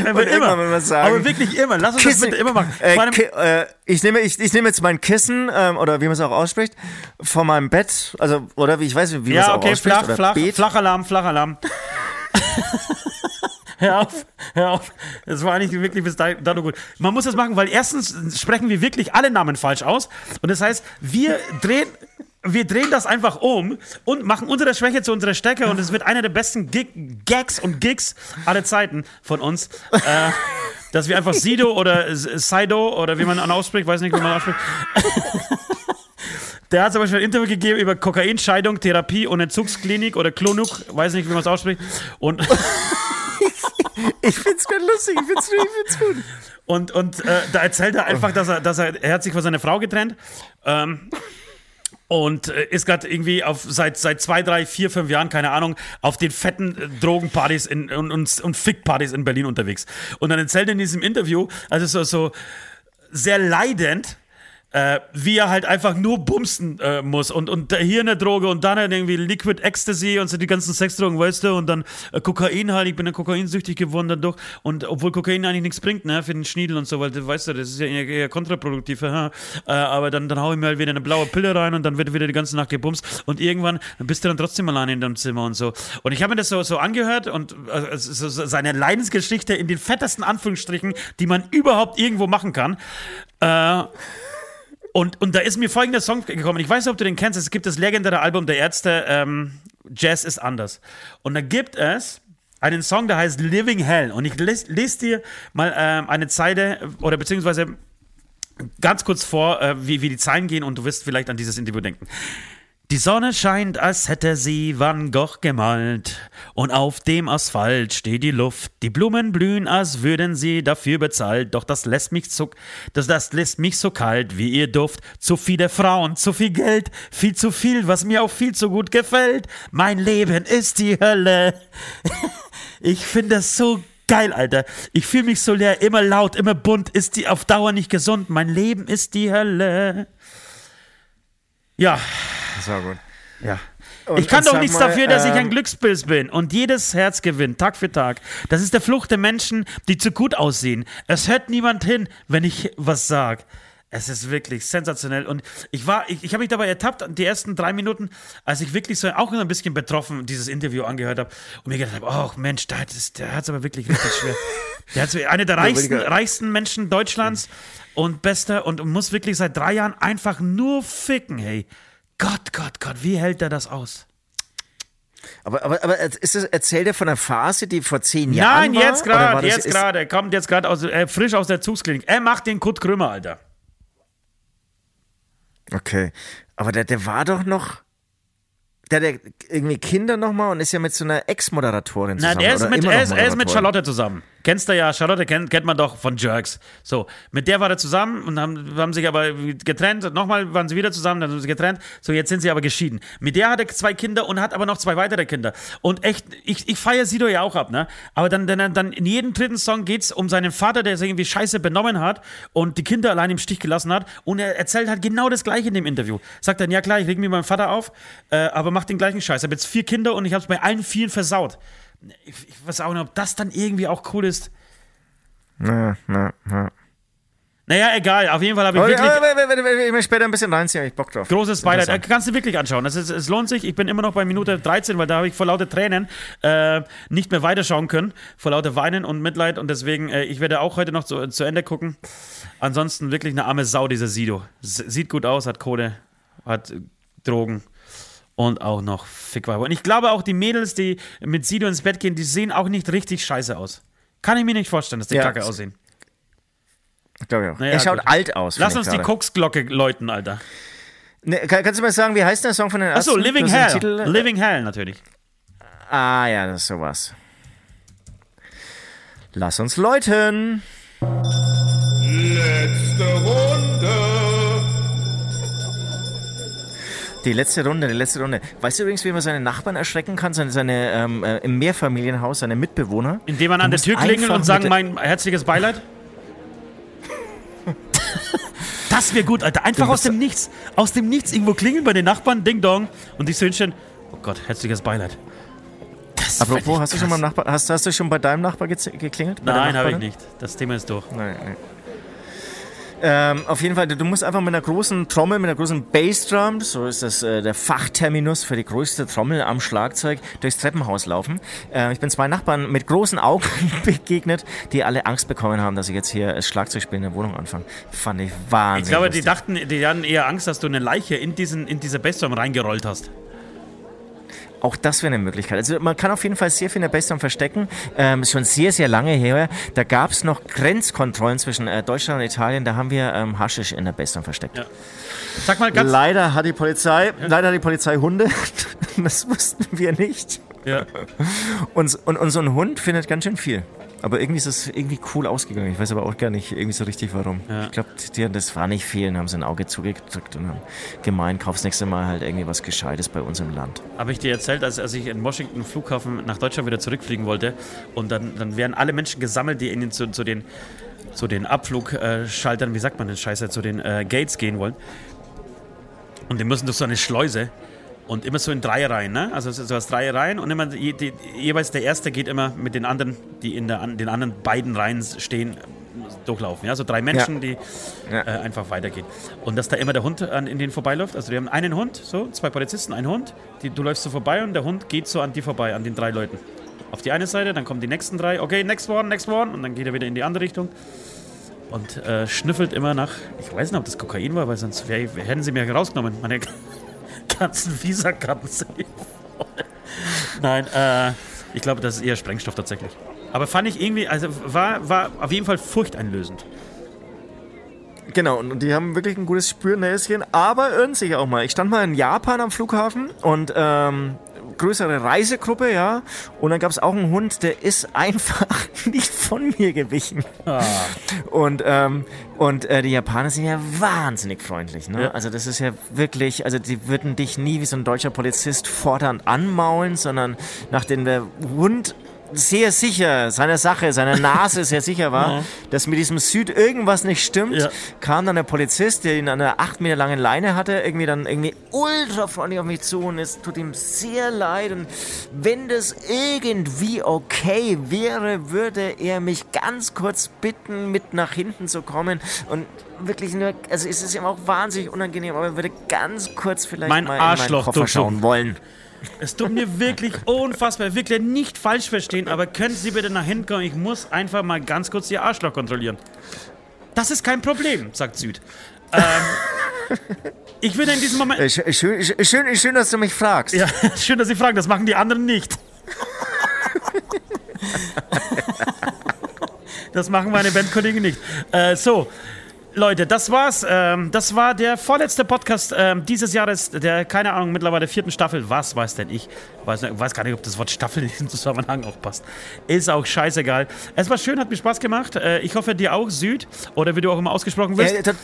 aber immer, mal sagen, aber wirklich immer. Lass uns Kissen, das bitte immer machen. Äh, äh, ich, nehme, ich, ich nehme jetzt mein Kissen, ähm, oder wie man es auch ausspricht, von meinem Bett, also, oder wie ich weiß, nicht, wie man es ja, auch okay, ausspricht. flach, oder flach, Beet. Flachalarm, Flachalarm. hör auf, hör auf. Das war eigentlich wirklich bis dahin gut. Man muss das machen, weil erstens sprechen wir wirklich alle Namen falsch aus. Und das heißt, wir drehen. Wir drehen das einfach um und machen unsere Schwäche zu unserer Stärke und es wird einer der besten Gig Gags und Gigs aller Zeiten von uns. Äh, dass wir einfach Sido oder S- Saido oder wie man ausspricht, weiß nicht, wie man ausspricht. Der hat zum Beispiel ein Interview gegeben über Kokainscheidung, Therapie und Entzugsklinik oder Klonuk, weiß nicht, wie man es ausspricht. Und, Ich find's ganz lustig, ich find's, ich find's gut. und, und äh, da erzählt er einfach, dass er, dass er, er hat sich von seiner Frau getrennt. Ähm, und äh, ist gerade irgendwie auf seit seit zwei, drei, vier, fünf Jahren, keine Ahnung, auf den fetten äh, Drogenpartys in, und, und, und Fickpartys in Berlin unterwegs. Und dann erzählt er in diesem Interview, also so, so sehr leidend, äh, wie er halt einfach nur bumsen äh, muss und, und hier eine Droge und dann halt irgendwie Liquid Ecstasy und so die ganzen Sexdrogen, weißt du, und dann äh, Kokain halt, ich bin dann kokainsüchtig geworden dadurch und obwohl Kokain eigentlich nichts bringt, ne, für den Schniedel und so, weil, weißt du, das ist ja eher, eher kontraproduktiv, haha. äh, aber dann, dann hau ich mir halt wieder eine blaue Pille rein und dann wird wieder die ganze Nacht gebumst und irgendwann bist du dann trotzdem alleine in deinem Zimmer und so. Und ich habe mir das so, so angehört und äh, so seine Leidensgeschichte in den fettesten Anführungsstrichen, die man überhaupt irgendwo machen kann. Äh, und, und da ist mir folgender Song gekommen. Ich weiß nicht, ob du den kennst. Es gibt das legendäre Album der Ärzte, ähm, Jazz ist anders. Und da gibt es einen Song, der heißt Living Hell. Und ich lese les dir mal ähm, eine Zeile oder beziehungsweise ganz kurz vor, äh, wie, wie die Zeilen gehen und du wirst vielleicht an dieses Interview denken. Die Sonne scheint, als hätte sie Van Gogh gemalt. Und auf dem Asphalt steht die Luft. Die Blumen blühen, als würden sie dafür bezahlt. Doch das lässt mich so, das, das lässt mich so kalt wie ihr Duft. Zu viele Frauen, zu viel Geld, viel zu viel, was mir auch viel zu gut gefällt. Mein Leben ist die Hölle. Ich finde das so geil, Alter. Ich fühle mich so leer, immer laut, immer bunt. Ist die auf Dauer nicht gesund? Mein Leben ist die Hölle. Ja, Das war gut. ja. Und- ich kann doch nichts mal, dafür, dass ich ähm, ein Glückspilz bin und jedes Herz gewinnt, Tag für Tag. Das ist der Fluch der Menschen, die zu gut aussehen. Es hört niemand hin, wenn ich was sag. Es ist wirklich sensationell. Und ich war, ich, ich habe mich dabei ertappt, die ersten drei Minuten, als ich wirklich so auch ein bisschen betroffen dieses Interview angehört habe und mir gedacht habe, oh Mensch, der hat es der aber wirklich richtig schwer. Der hat einer der reichsten, reichsten Menschen Deutschlands und bester und muss wirklich seit drei Jahren einfach nur ficken, hey. Gott, Gott, Gott, wie hält er das aus? Aber, aber, aber ist das, erzählt er von einer Phase, die vor zehn Jahren Nein, war? jetzt Oder war gerade, jetzt gerade. Er kommt jetzt gerade aus, äh, frisch aus der Zugsklinik. Er macht den Kurt Krümmer, Alter. Okay. Aber der, der war doch noch. Der hat irgendwie Kinder nochmal und ist ja mit so einer Ex-Moderatorin zusammen. Nein, er ist, oder mit, immer er, ist, er ist mit. Charlotte zusammen. Kennst du ja, Charlotte kennt, kennt man doch von Jerks. So, mit der war er zusammen und haben, haben sich aber getrennt. Nochmal waren sie wieder zusammen, dann haben sie getrennt. So, jetzt sind sie aber geschieden. Mit der hat er zwei Kinder und hat aber noch zwei weitere Kinder. Und echt, ich, ich feiere Sido ja auch ab, ne? Aber dann, dann, dann in jedem dritten Song geht es um seinen Vater, der sich irgendwie scheiße benommen hat und die Kinder allein im Stich gelassen hat. Und er erzählt halt genau das Gleiche in dem Interview. Sagt dann, ja klar, ich reg mir meinen Vater auf, äh, aber mach den gleichen Scheiß. Ich habe jetzt vier Kinder und ich habe es bei allen vielen versaut. Ich, ich weiß auch nicht, ob das dann irgendwie auch cool ist. Ja, ja, ja. Naja, egal. Auf jeden Fall habe ich wirklich aber, ich mir später ein bisschen reinziehen, ich Bock drauf. großes Beileid. Äh. Kannst du wirklich anschauen. Das ist, es lohnt sich. Ich bin immer noch bei Minute 13, weil da habe ich vor lauter Tränen äh, nicht mehr weiterschauen können. Vor lauter Weinen und Mitleid. Und deswegen, äh, ich werde auch heute noch zu, zu Ende gucken. Ansonsten wirklich eine arme Sau, dieser Sido. S sieht gut aus, hat Kohle, hat äh, Drogen. Und auch noch Fickweiber. Und ich glaube auch, die Mädels, die mit Sido ins Bett gehen, die sehen auch nicht richtig scheiße aus. Kann ich mir nicht vorstellen, dass die Ja, kacke aussehen. Glaub ich auch. Naja, er schaut gut. alt aus. Lass uns ich die gerade. Koksglocke läuten, Alter. Ne, kann, kannst du mal sagen, wie heißt der Song von den Achso, Ärzten? Living Du hast Hell. Titel- Living Hell natürlich. Ah ja, das ist sowas. Lass uns läuten. Letzte Runde. Die letzte Runde, die letzte Runde. Weißt du übrigens, wie man seine Nachbarn erschrecken kann, seine, seine ähm, äh, im Mehrfamilienhaus, seine Mitbewohner? Indem man an der Tür klingelt und sagen, mein herzliches Beileid? das wäre gut, Alter. Einfach aus dem Nichts. Aus dem Nichts irgendwo klingeln bei den Nachbarn, Ding Dong. Und dich so hinstellen. Oh Gott, herzliches Beileid. Das Apropos, hast du, schon mal Nachbar, hast, hast, du schon bei deinem Nachbar geklingelt? Nein, habe ich nicht. Das Thema ist durch. Nein, nein. Ähm, auf jeden Fall, du musst einfach mit einer großen Trommel, mit einer großen Bassdrum, so ist das äh, der Fachterminus für die größte Trommel am Schlagzeug, durchs Treppenhaus laufen. Äh, ich bin zwei Nachbarn mit großen Augen begegnet, die alle Angst bekommen haben, dass ich jetzt hier das Schlagzeugspiel in der Wohnung anfange. Fand ich wahnsinnig. Ich glaube, lustig. die dachten, die hatten eher Angst, dass du eine Leiche in, diesen, in diese Bassdrum reingerollt hast. Auch das wäre eine Möglichkeit. Also man kann auf jeden Fall sehr viel in der Bestung verstecken. Ähm, schon sehr, sehr lange her. Da gab es noch Grenzkontrollen zwischen äh, Deutschland und Italien. Da haben wir ähm, Haschisch in der Bestung versteckt. Ja. Sag mal ganz leider hat die Polizei, ja. leider hat die Polizei Hunde. das wussten wir nicht. Ja. Und, und, und so ein Hund findet ganz schön viel. Aber irgendwie ist es irgendwie cool ausgegangen. Ich weiß aber auch gar nicht irgendwie so richtig warum. Ja. Ich glaube, das war nicht viel und haben sie ein Auge zugedrückt und haben gemeint, kaufst nächste Mal halt irgendwie was Gescheites bei uns im Land. Habe ich dir erzählt, als, als ich in Washington Flughafen nach Deutschland wieder zurückfliegen wollte und dann, dann werden alle Menschen gesammelt, die in den, zu, zu den zu den Abflugschaltern, wie sagt man denn Scheiße, zu den äh, Gates gehen wollen. Und die müssen durch so eine Schleuse und immer so in drei Reihen, ne? Also so als drei Reihen und immer je, die, jeweils der erste geht immer mit den anderen, die in der, den anderen beiden Reihen stehen, durchlaufen. Ja, so drei Menschen, ja. die ja. Äh, einfach weitergehen. Und dass da immer der Hund an, in denen vorbeiläuft. Also wir haben einen Hund, so zwei Polizisten, einen Hund. Die, du läufst so vorbei und der Hund geht so an die vorbei, an den drei Leuten. Auf die eine Seite, dann kommen die nächsten drei. Okay, next one, next one. Und dann geht er wieder in die andere Richtung und äh, schnüffelt immer nach. Ich weiß nicht, ob das Kokain war, weil sonst wär, hätten sie mir rausgenommen. Meine ganzen Visa-Karten voll. Nein, äh, ich glaube, das ist eher Sprengstoff tatsächlich. Aber fand ich irgendwie, also war, war auf jeden Fall furchteinlösend. Genau, und die haben wirklich ein gutes Spürnäschen, aber irren sich auch mal. Ich stand mal in Japan am Flughafen und ähm, größere Reisegruppe, ja. Und dann gab es auch einen Hund, der ist einfach nicht von mir gewichen. Ah. Und, ähm, und äh, die Japaner sind ja wahnsinnig freundlich. Ne? Ja. Also das ist ja wirklich, also die würden dich nie wie so ein deutscher Polizist fordernd anmaulen, sondern nachdem der Hund sehr sicher seiner Sache, seiner Nase sehr sicher war, ja. dass mit diesem Süd irgendwas nicht stimmt, ja. kam dann der Polizist, der ihn an einer acht Meter langen Leine hatte, irgendwie dann irgendwie ultra freundlich auf mich zu und es tut ihm sehr leid und wenn das irgendwie okay wäre, würde er mich ganz kurz bitten, mit nach hinten zu kommen und wirklich nur, also es ist ihm auch wahnsinnig unangenehm, aber er würde ganz kurz vielleicht mein mal Arschloch in meinen Koffer schauen wollen. Es tut mir wirklich unfassbar, wirklich nicht falsch verstehen, aber können Sie bitte nach hinten kommen? Ich muss einfach mal ganz kurz Ihr Arschloch kontrollieren. Das ist kein Problem, sagt Süd. Ähm, ich würde in diesem Moment. Äh, schön, schön, schön, dass du mich fragst. Ja, schön, dass Sie fragen, das machen die anderen nicht. das machen meine Bandkollegen nicht. Äh, so, Leute, das war's. Ähm, das war der vorletzte Podcast ähm, dieses Jahres, der, keine Ahnung, mittlerweile vierten Staffel. Was weiß denn ich? Weiß, weiß gar nicht, ob das Wort Staffel in diesem Zusammenhang auch passt. Ist auch scheißegal. Es war schön, hat mir Spaß gemacht. Äh, ich hoffe, dir auch, Süd. Oder wie du auch immer ausgesprochen wirst. Ja,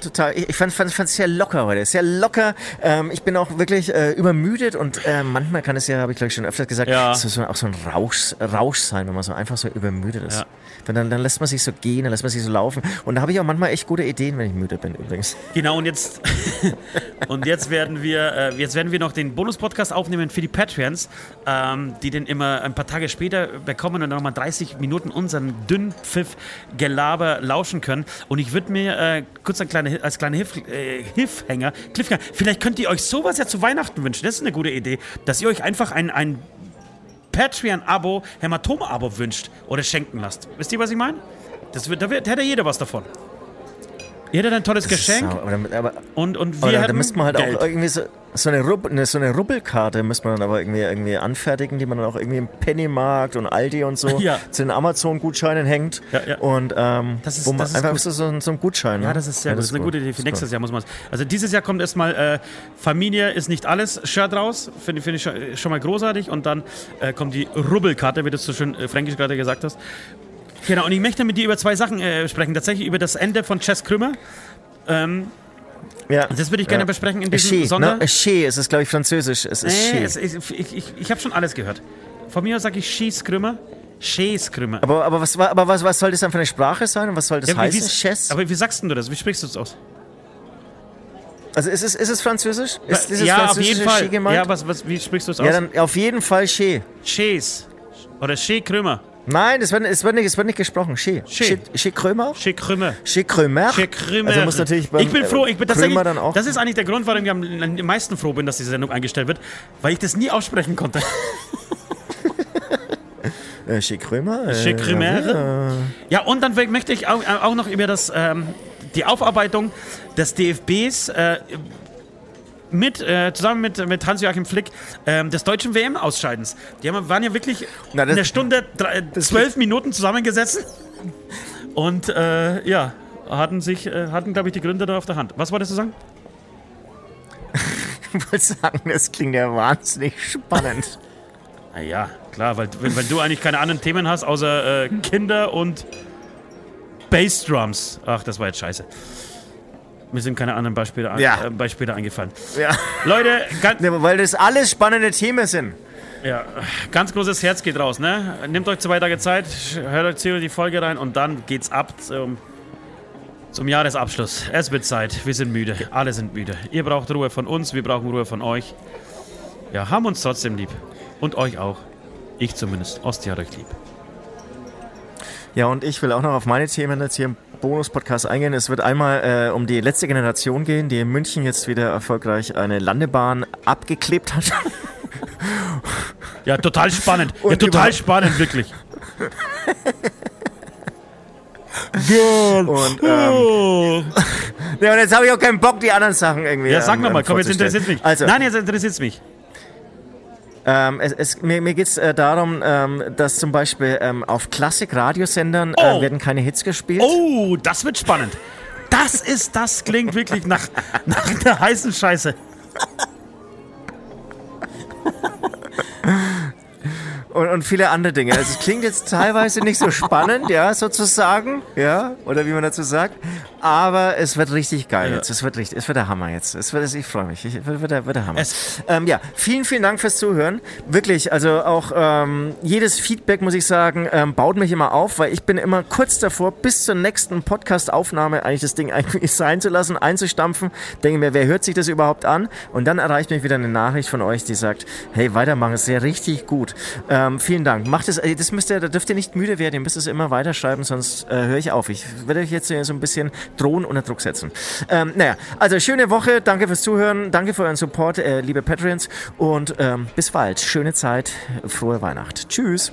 total. Ich fand es fand, sehr locker heute. Sehr locker. Ähm, ich bin auch wirklich äh, übermüdet und äh, manchmal kann es ja, habe ich glaube ich schon öfters gesagt, ja. so, auch so ein Rausch, Rausch sein, wenn man so einfach so übermüdet ist. Ja. Dann, dann lässt man sich so gehen, dann lässt man sich so laufen. Und da habe ich auch manchmal echt gute Ideen, wenn ich müde bin übrigens. Genau, und jetzt, und jetzt werden wir, äh, jetzt werden wir noch den Bonus-Podcast aufnehmen für die Patreons, ähm, die den immer ein paar Tage später bekommen und dann nochmal 30 Minuten unseren Dünnpfiff-Gelaber lauschen können. Und ich würde mir äh, kurz ein kleine, als kleiner Hilf, äh, Hilfhänger, vielleicht könnt ihr euch sowas ja zu Weihnachten wünschen. Das ist eine gute Idee, dass ihr euch einfach ein, ein Patreon-Abo, Hämatom-Abo wünscht oder schenken lasst. Wisst ihr, was ich meine? Das wird, da, wird, da hätte jeder was davon. Jeder hat ein tolles das Geschenk. Sau, aber, aber, und, und wir da müsste man halt Geld. auch irgendwie so, so eine, Rub, eine, so eine Rubbelkarte müsste man dann aber irgendwie, irgendwie anfertigen, die man dann auch irgendwie im Pennymarkt und Aldi und so ja. zu den Amazon-Gutscheinen hängt. Ja, ja. Und ähm, das ist, wo man das einfach so, so, ein Gutschein. Ja, ne? das ist sehr gut. Das ist eine gute Idee. Für nächstes Jahr muss man Also dieses Jahr kommt erstmal äh, Familie ist nicht alles Shirt raus. Finde find ich schon mal großartig. Und dann äh, kommt die Rubbelkarte, wie du so schön äh, fränkisch gerade gesagt hast. Genau, und ich möchte mit dir über zwei Sachen äh, sprechen. Tatsächlich über das Ende von Chess Krümmer. Ähm, Ja. Das würde ich gerne ja. besprechen in diesem Che, Sonder... ne? Che, es ist, glaube ich, französisch. Es ist Nee, Che. es, ist- ich ich, ich habe schon alles gehört. Von mir aus sage ich Schießkrümmer. Schießkrümmer. aber aber, was, wa- aber was, was soll das dann für eine Sprache sein und was soll das Ja, heißen? wie- Chess? Aber wie sagst du das? Wie sprichst du es aus? Also ist es, ist es französisch? Ist dieses ja, auf jeden Fall. Che? Ja, was, was, wie sprichst du es Ja, aus? dann auf jeden Fall Che. Schieß. Oder Schießkrümmer. Nein, es wird, es wird, nicht, es wird nicht gesprochen. Che. Che. Che Krömer? Schießkrümmer. Che Krömer? Schießkrümmer. Also muss natürlich beim, ich bin froh, ich bin äh, tatsächlich, Krömer dann auch. das ist eigentlich der Grund, warum ich am, meisten froh bin, dass diese Sendung eingestellt wird, weil ich das nie aussprechen konnte. Che Krömer? Che Krömer. Ja, und dann möchte ich auch, auch noch über das, ähm, die Aufarbeitung des DFBs äh, mit, äh, zusammen mit, mit Hans-Joachim Flick ähm, des deutschen WM-Ausscheidens. Die haben, waren ja wirklich Na, das- eine Stunde, drei, zwölf Minuten zusammengesessen und äh, ja, hatten sich, äh, hatten glaube ich die Gründe da auf der Hand. Was wolltest du sagen? Ich wollte sagen, das klingt ja wahnsinnig spannend. Na ja, klar, weil, weil, weil du eigentlich keine anderen Themen hast, außer äh, Kinder und Bassdrums. Ach, das war jetzt scheiße. Mir sind keine anderen Beispiele, ein- Ja. äh, Beispiele eingefallen. ja. Leute, ganz, ja, weil das alles spannende Themen sind. ja, ganz großes Herz geht raus, ne? Nehmt euch zwei Tage Zeit, hört euch die Folge rein und dann geht's ab zum, zum Jahresabschluss. Es wird Zeit, wir sind müde, alle sind müde. Ihr braucht Ruhe von uns, wir brauchen Ruhe von euch. Ja, haben uns trotzdem lieb. Und euch auch. Ich zumindest. Osti hat euch lieb. Ja, und ich will auch noch auf meine Themen jetzt hier im Bonus-Podcast eingehen. Es wird einmal äh, um die letzte Generation gehen, die in München jetzt wieder erfolgreich eine Landebahn abgeklebt hat. Ja, total spannend. ja, Und total über- spannend, wirklich. und, ähm, ja, und jetzt habe ich auch keinen Bock, die anderen Sachen irgendwie. Ja, sag ähm, nochmal, ähm, komm, jetzt interessiert mich. Also, Nein, jetzt interessiert mich. Ähm, es, es, mir mir geht es äh, darum, ähm, dass zum Beispiel ähm, auf Klassik-Radiosendern äh, Oh. werden keine Hits gespielt. Oh, das wird spannend. Das ist, das klingt wirklich nach, nach der heißen Scheiße. Und, und viele andere Dinge. Also es klingt jetzt teilweise nicht so spannend, ja, sozusagen, ja, oder wie man dazu sagt. Aber es wird richtig geil Ja. jetzt. Es wird richtig, es wird der Hammer jetzt. Es wird, ich freue mich. Ich, wird, der, wird der Hammer. Es- ähm, ja, vielen, vielen Dank fürs Zuhören. Wirklich, also auch ähm, jedes Feedback, muss ich sagen, ähm, baut mich immer auf, weil ich bin immer kurz davor, bis zur nächsten Podcast-Aufnahme eigentlich das Ding eigentlich sein zu lassen, einzustampfen. Denke mir, wer hört sich das überhaupt an? Und dann erreicht mich wieder eine Nachricht von euch, die sagt, hey, weitermachen, ist ja richtig gut. Ähm, vielen Dank. Macht es, äh, das müsst ihr, da dürft ihr nicht müde werden, ihr müsst es immer weiterschreiben, sonst äh, höre ich auf. Ich werde euch jetzt so ein bisschen drohen, unter Druck setzen. Ähm, naja, also schöne Woche, danke fürs Zuhören, danke für euren Support, äh, liebe Patreons und ähm, bis bald. Schöne Zeit, frohe Weihnacht. Tschüss.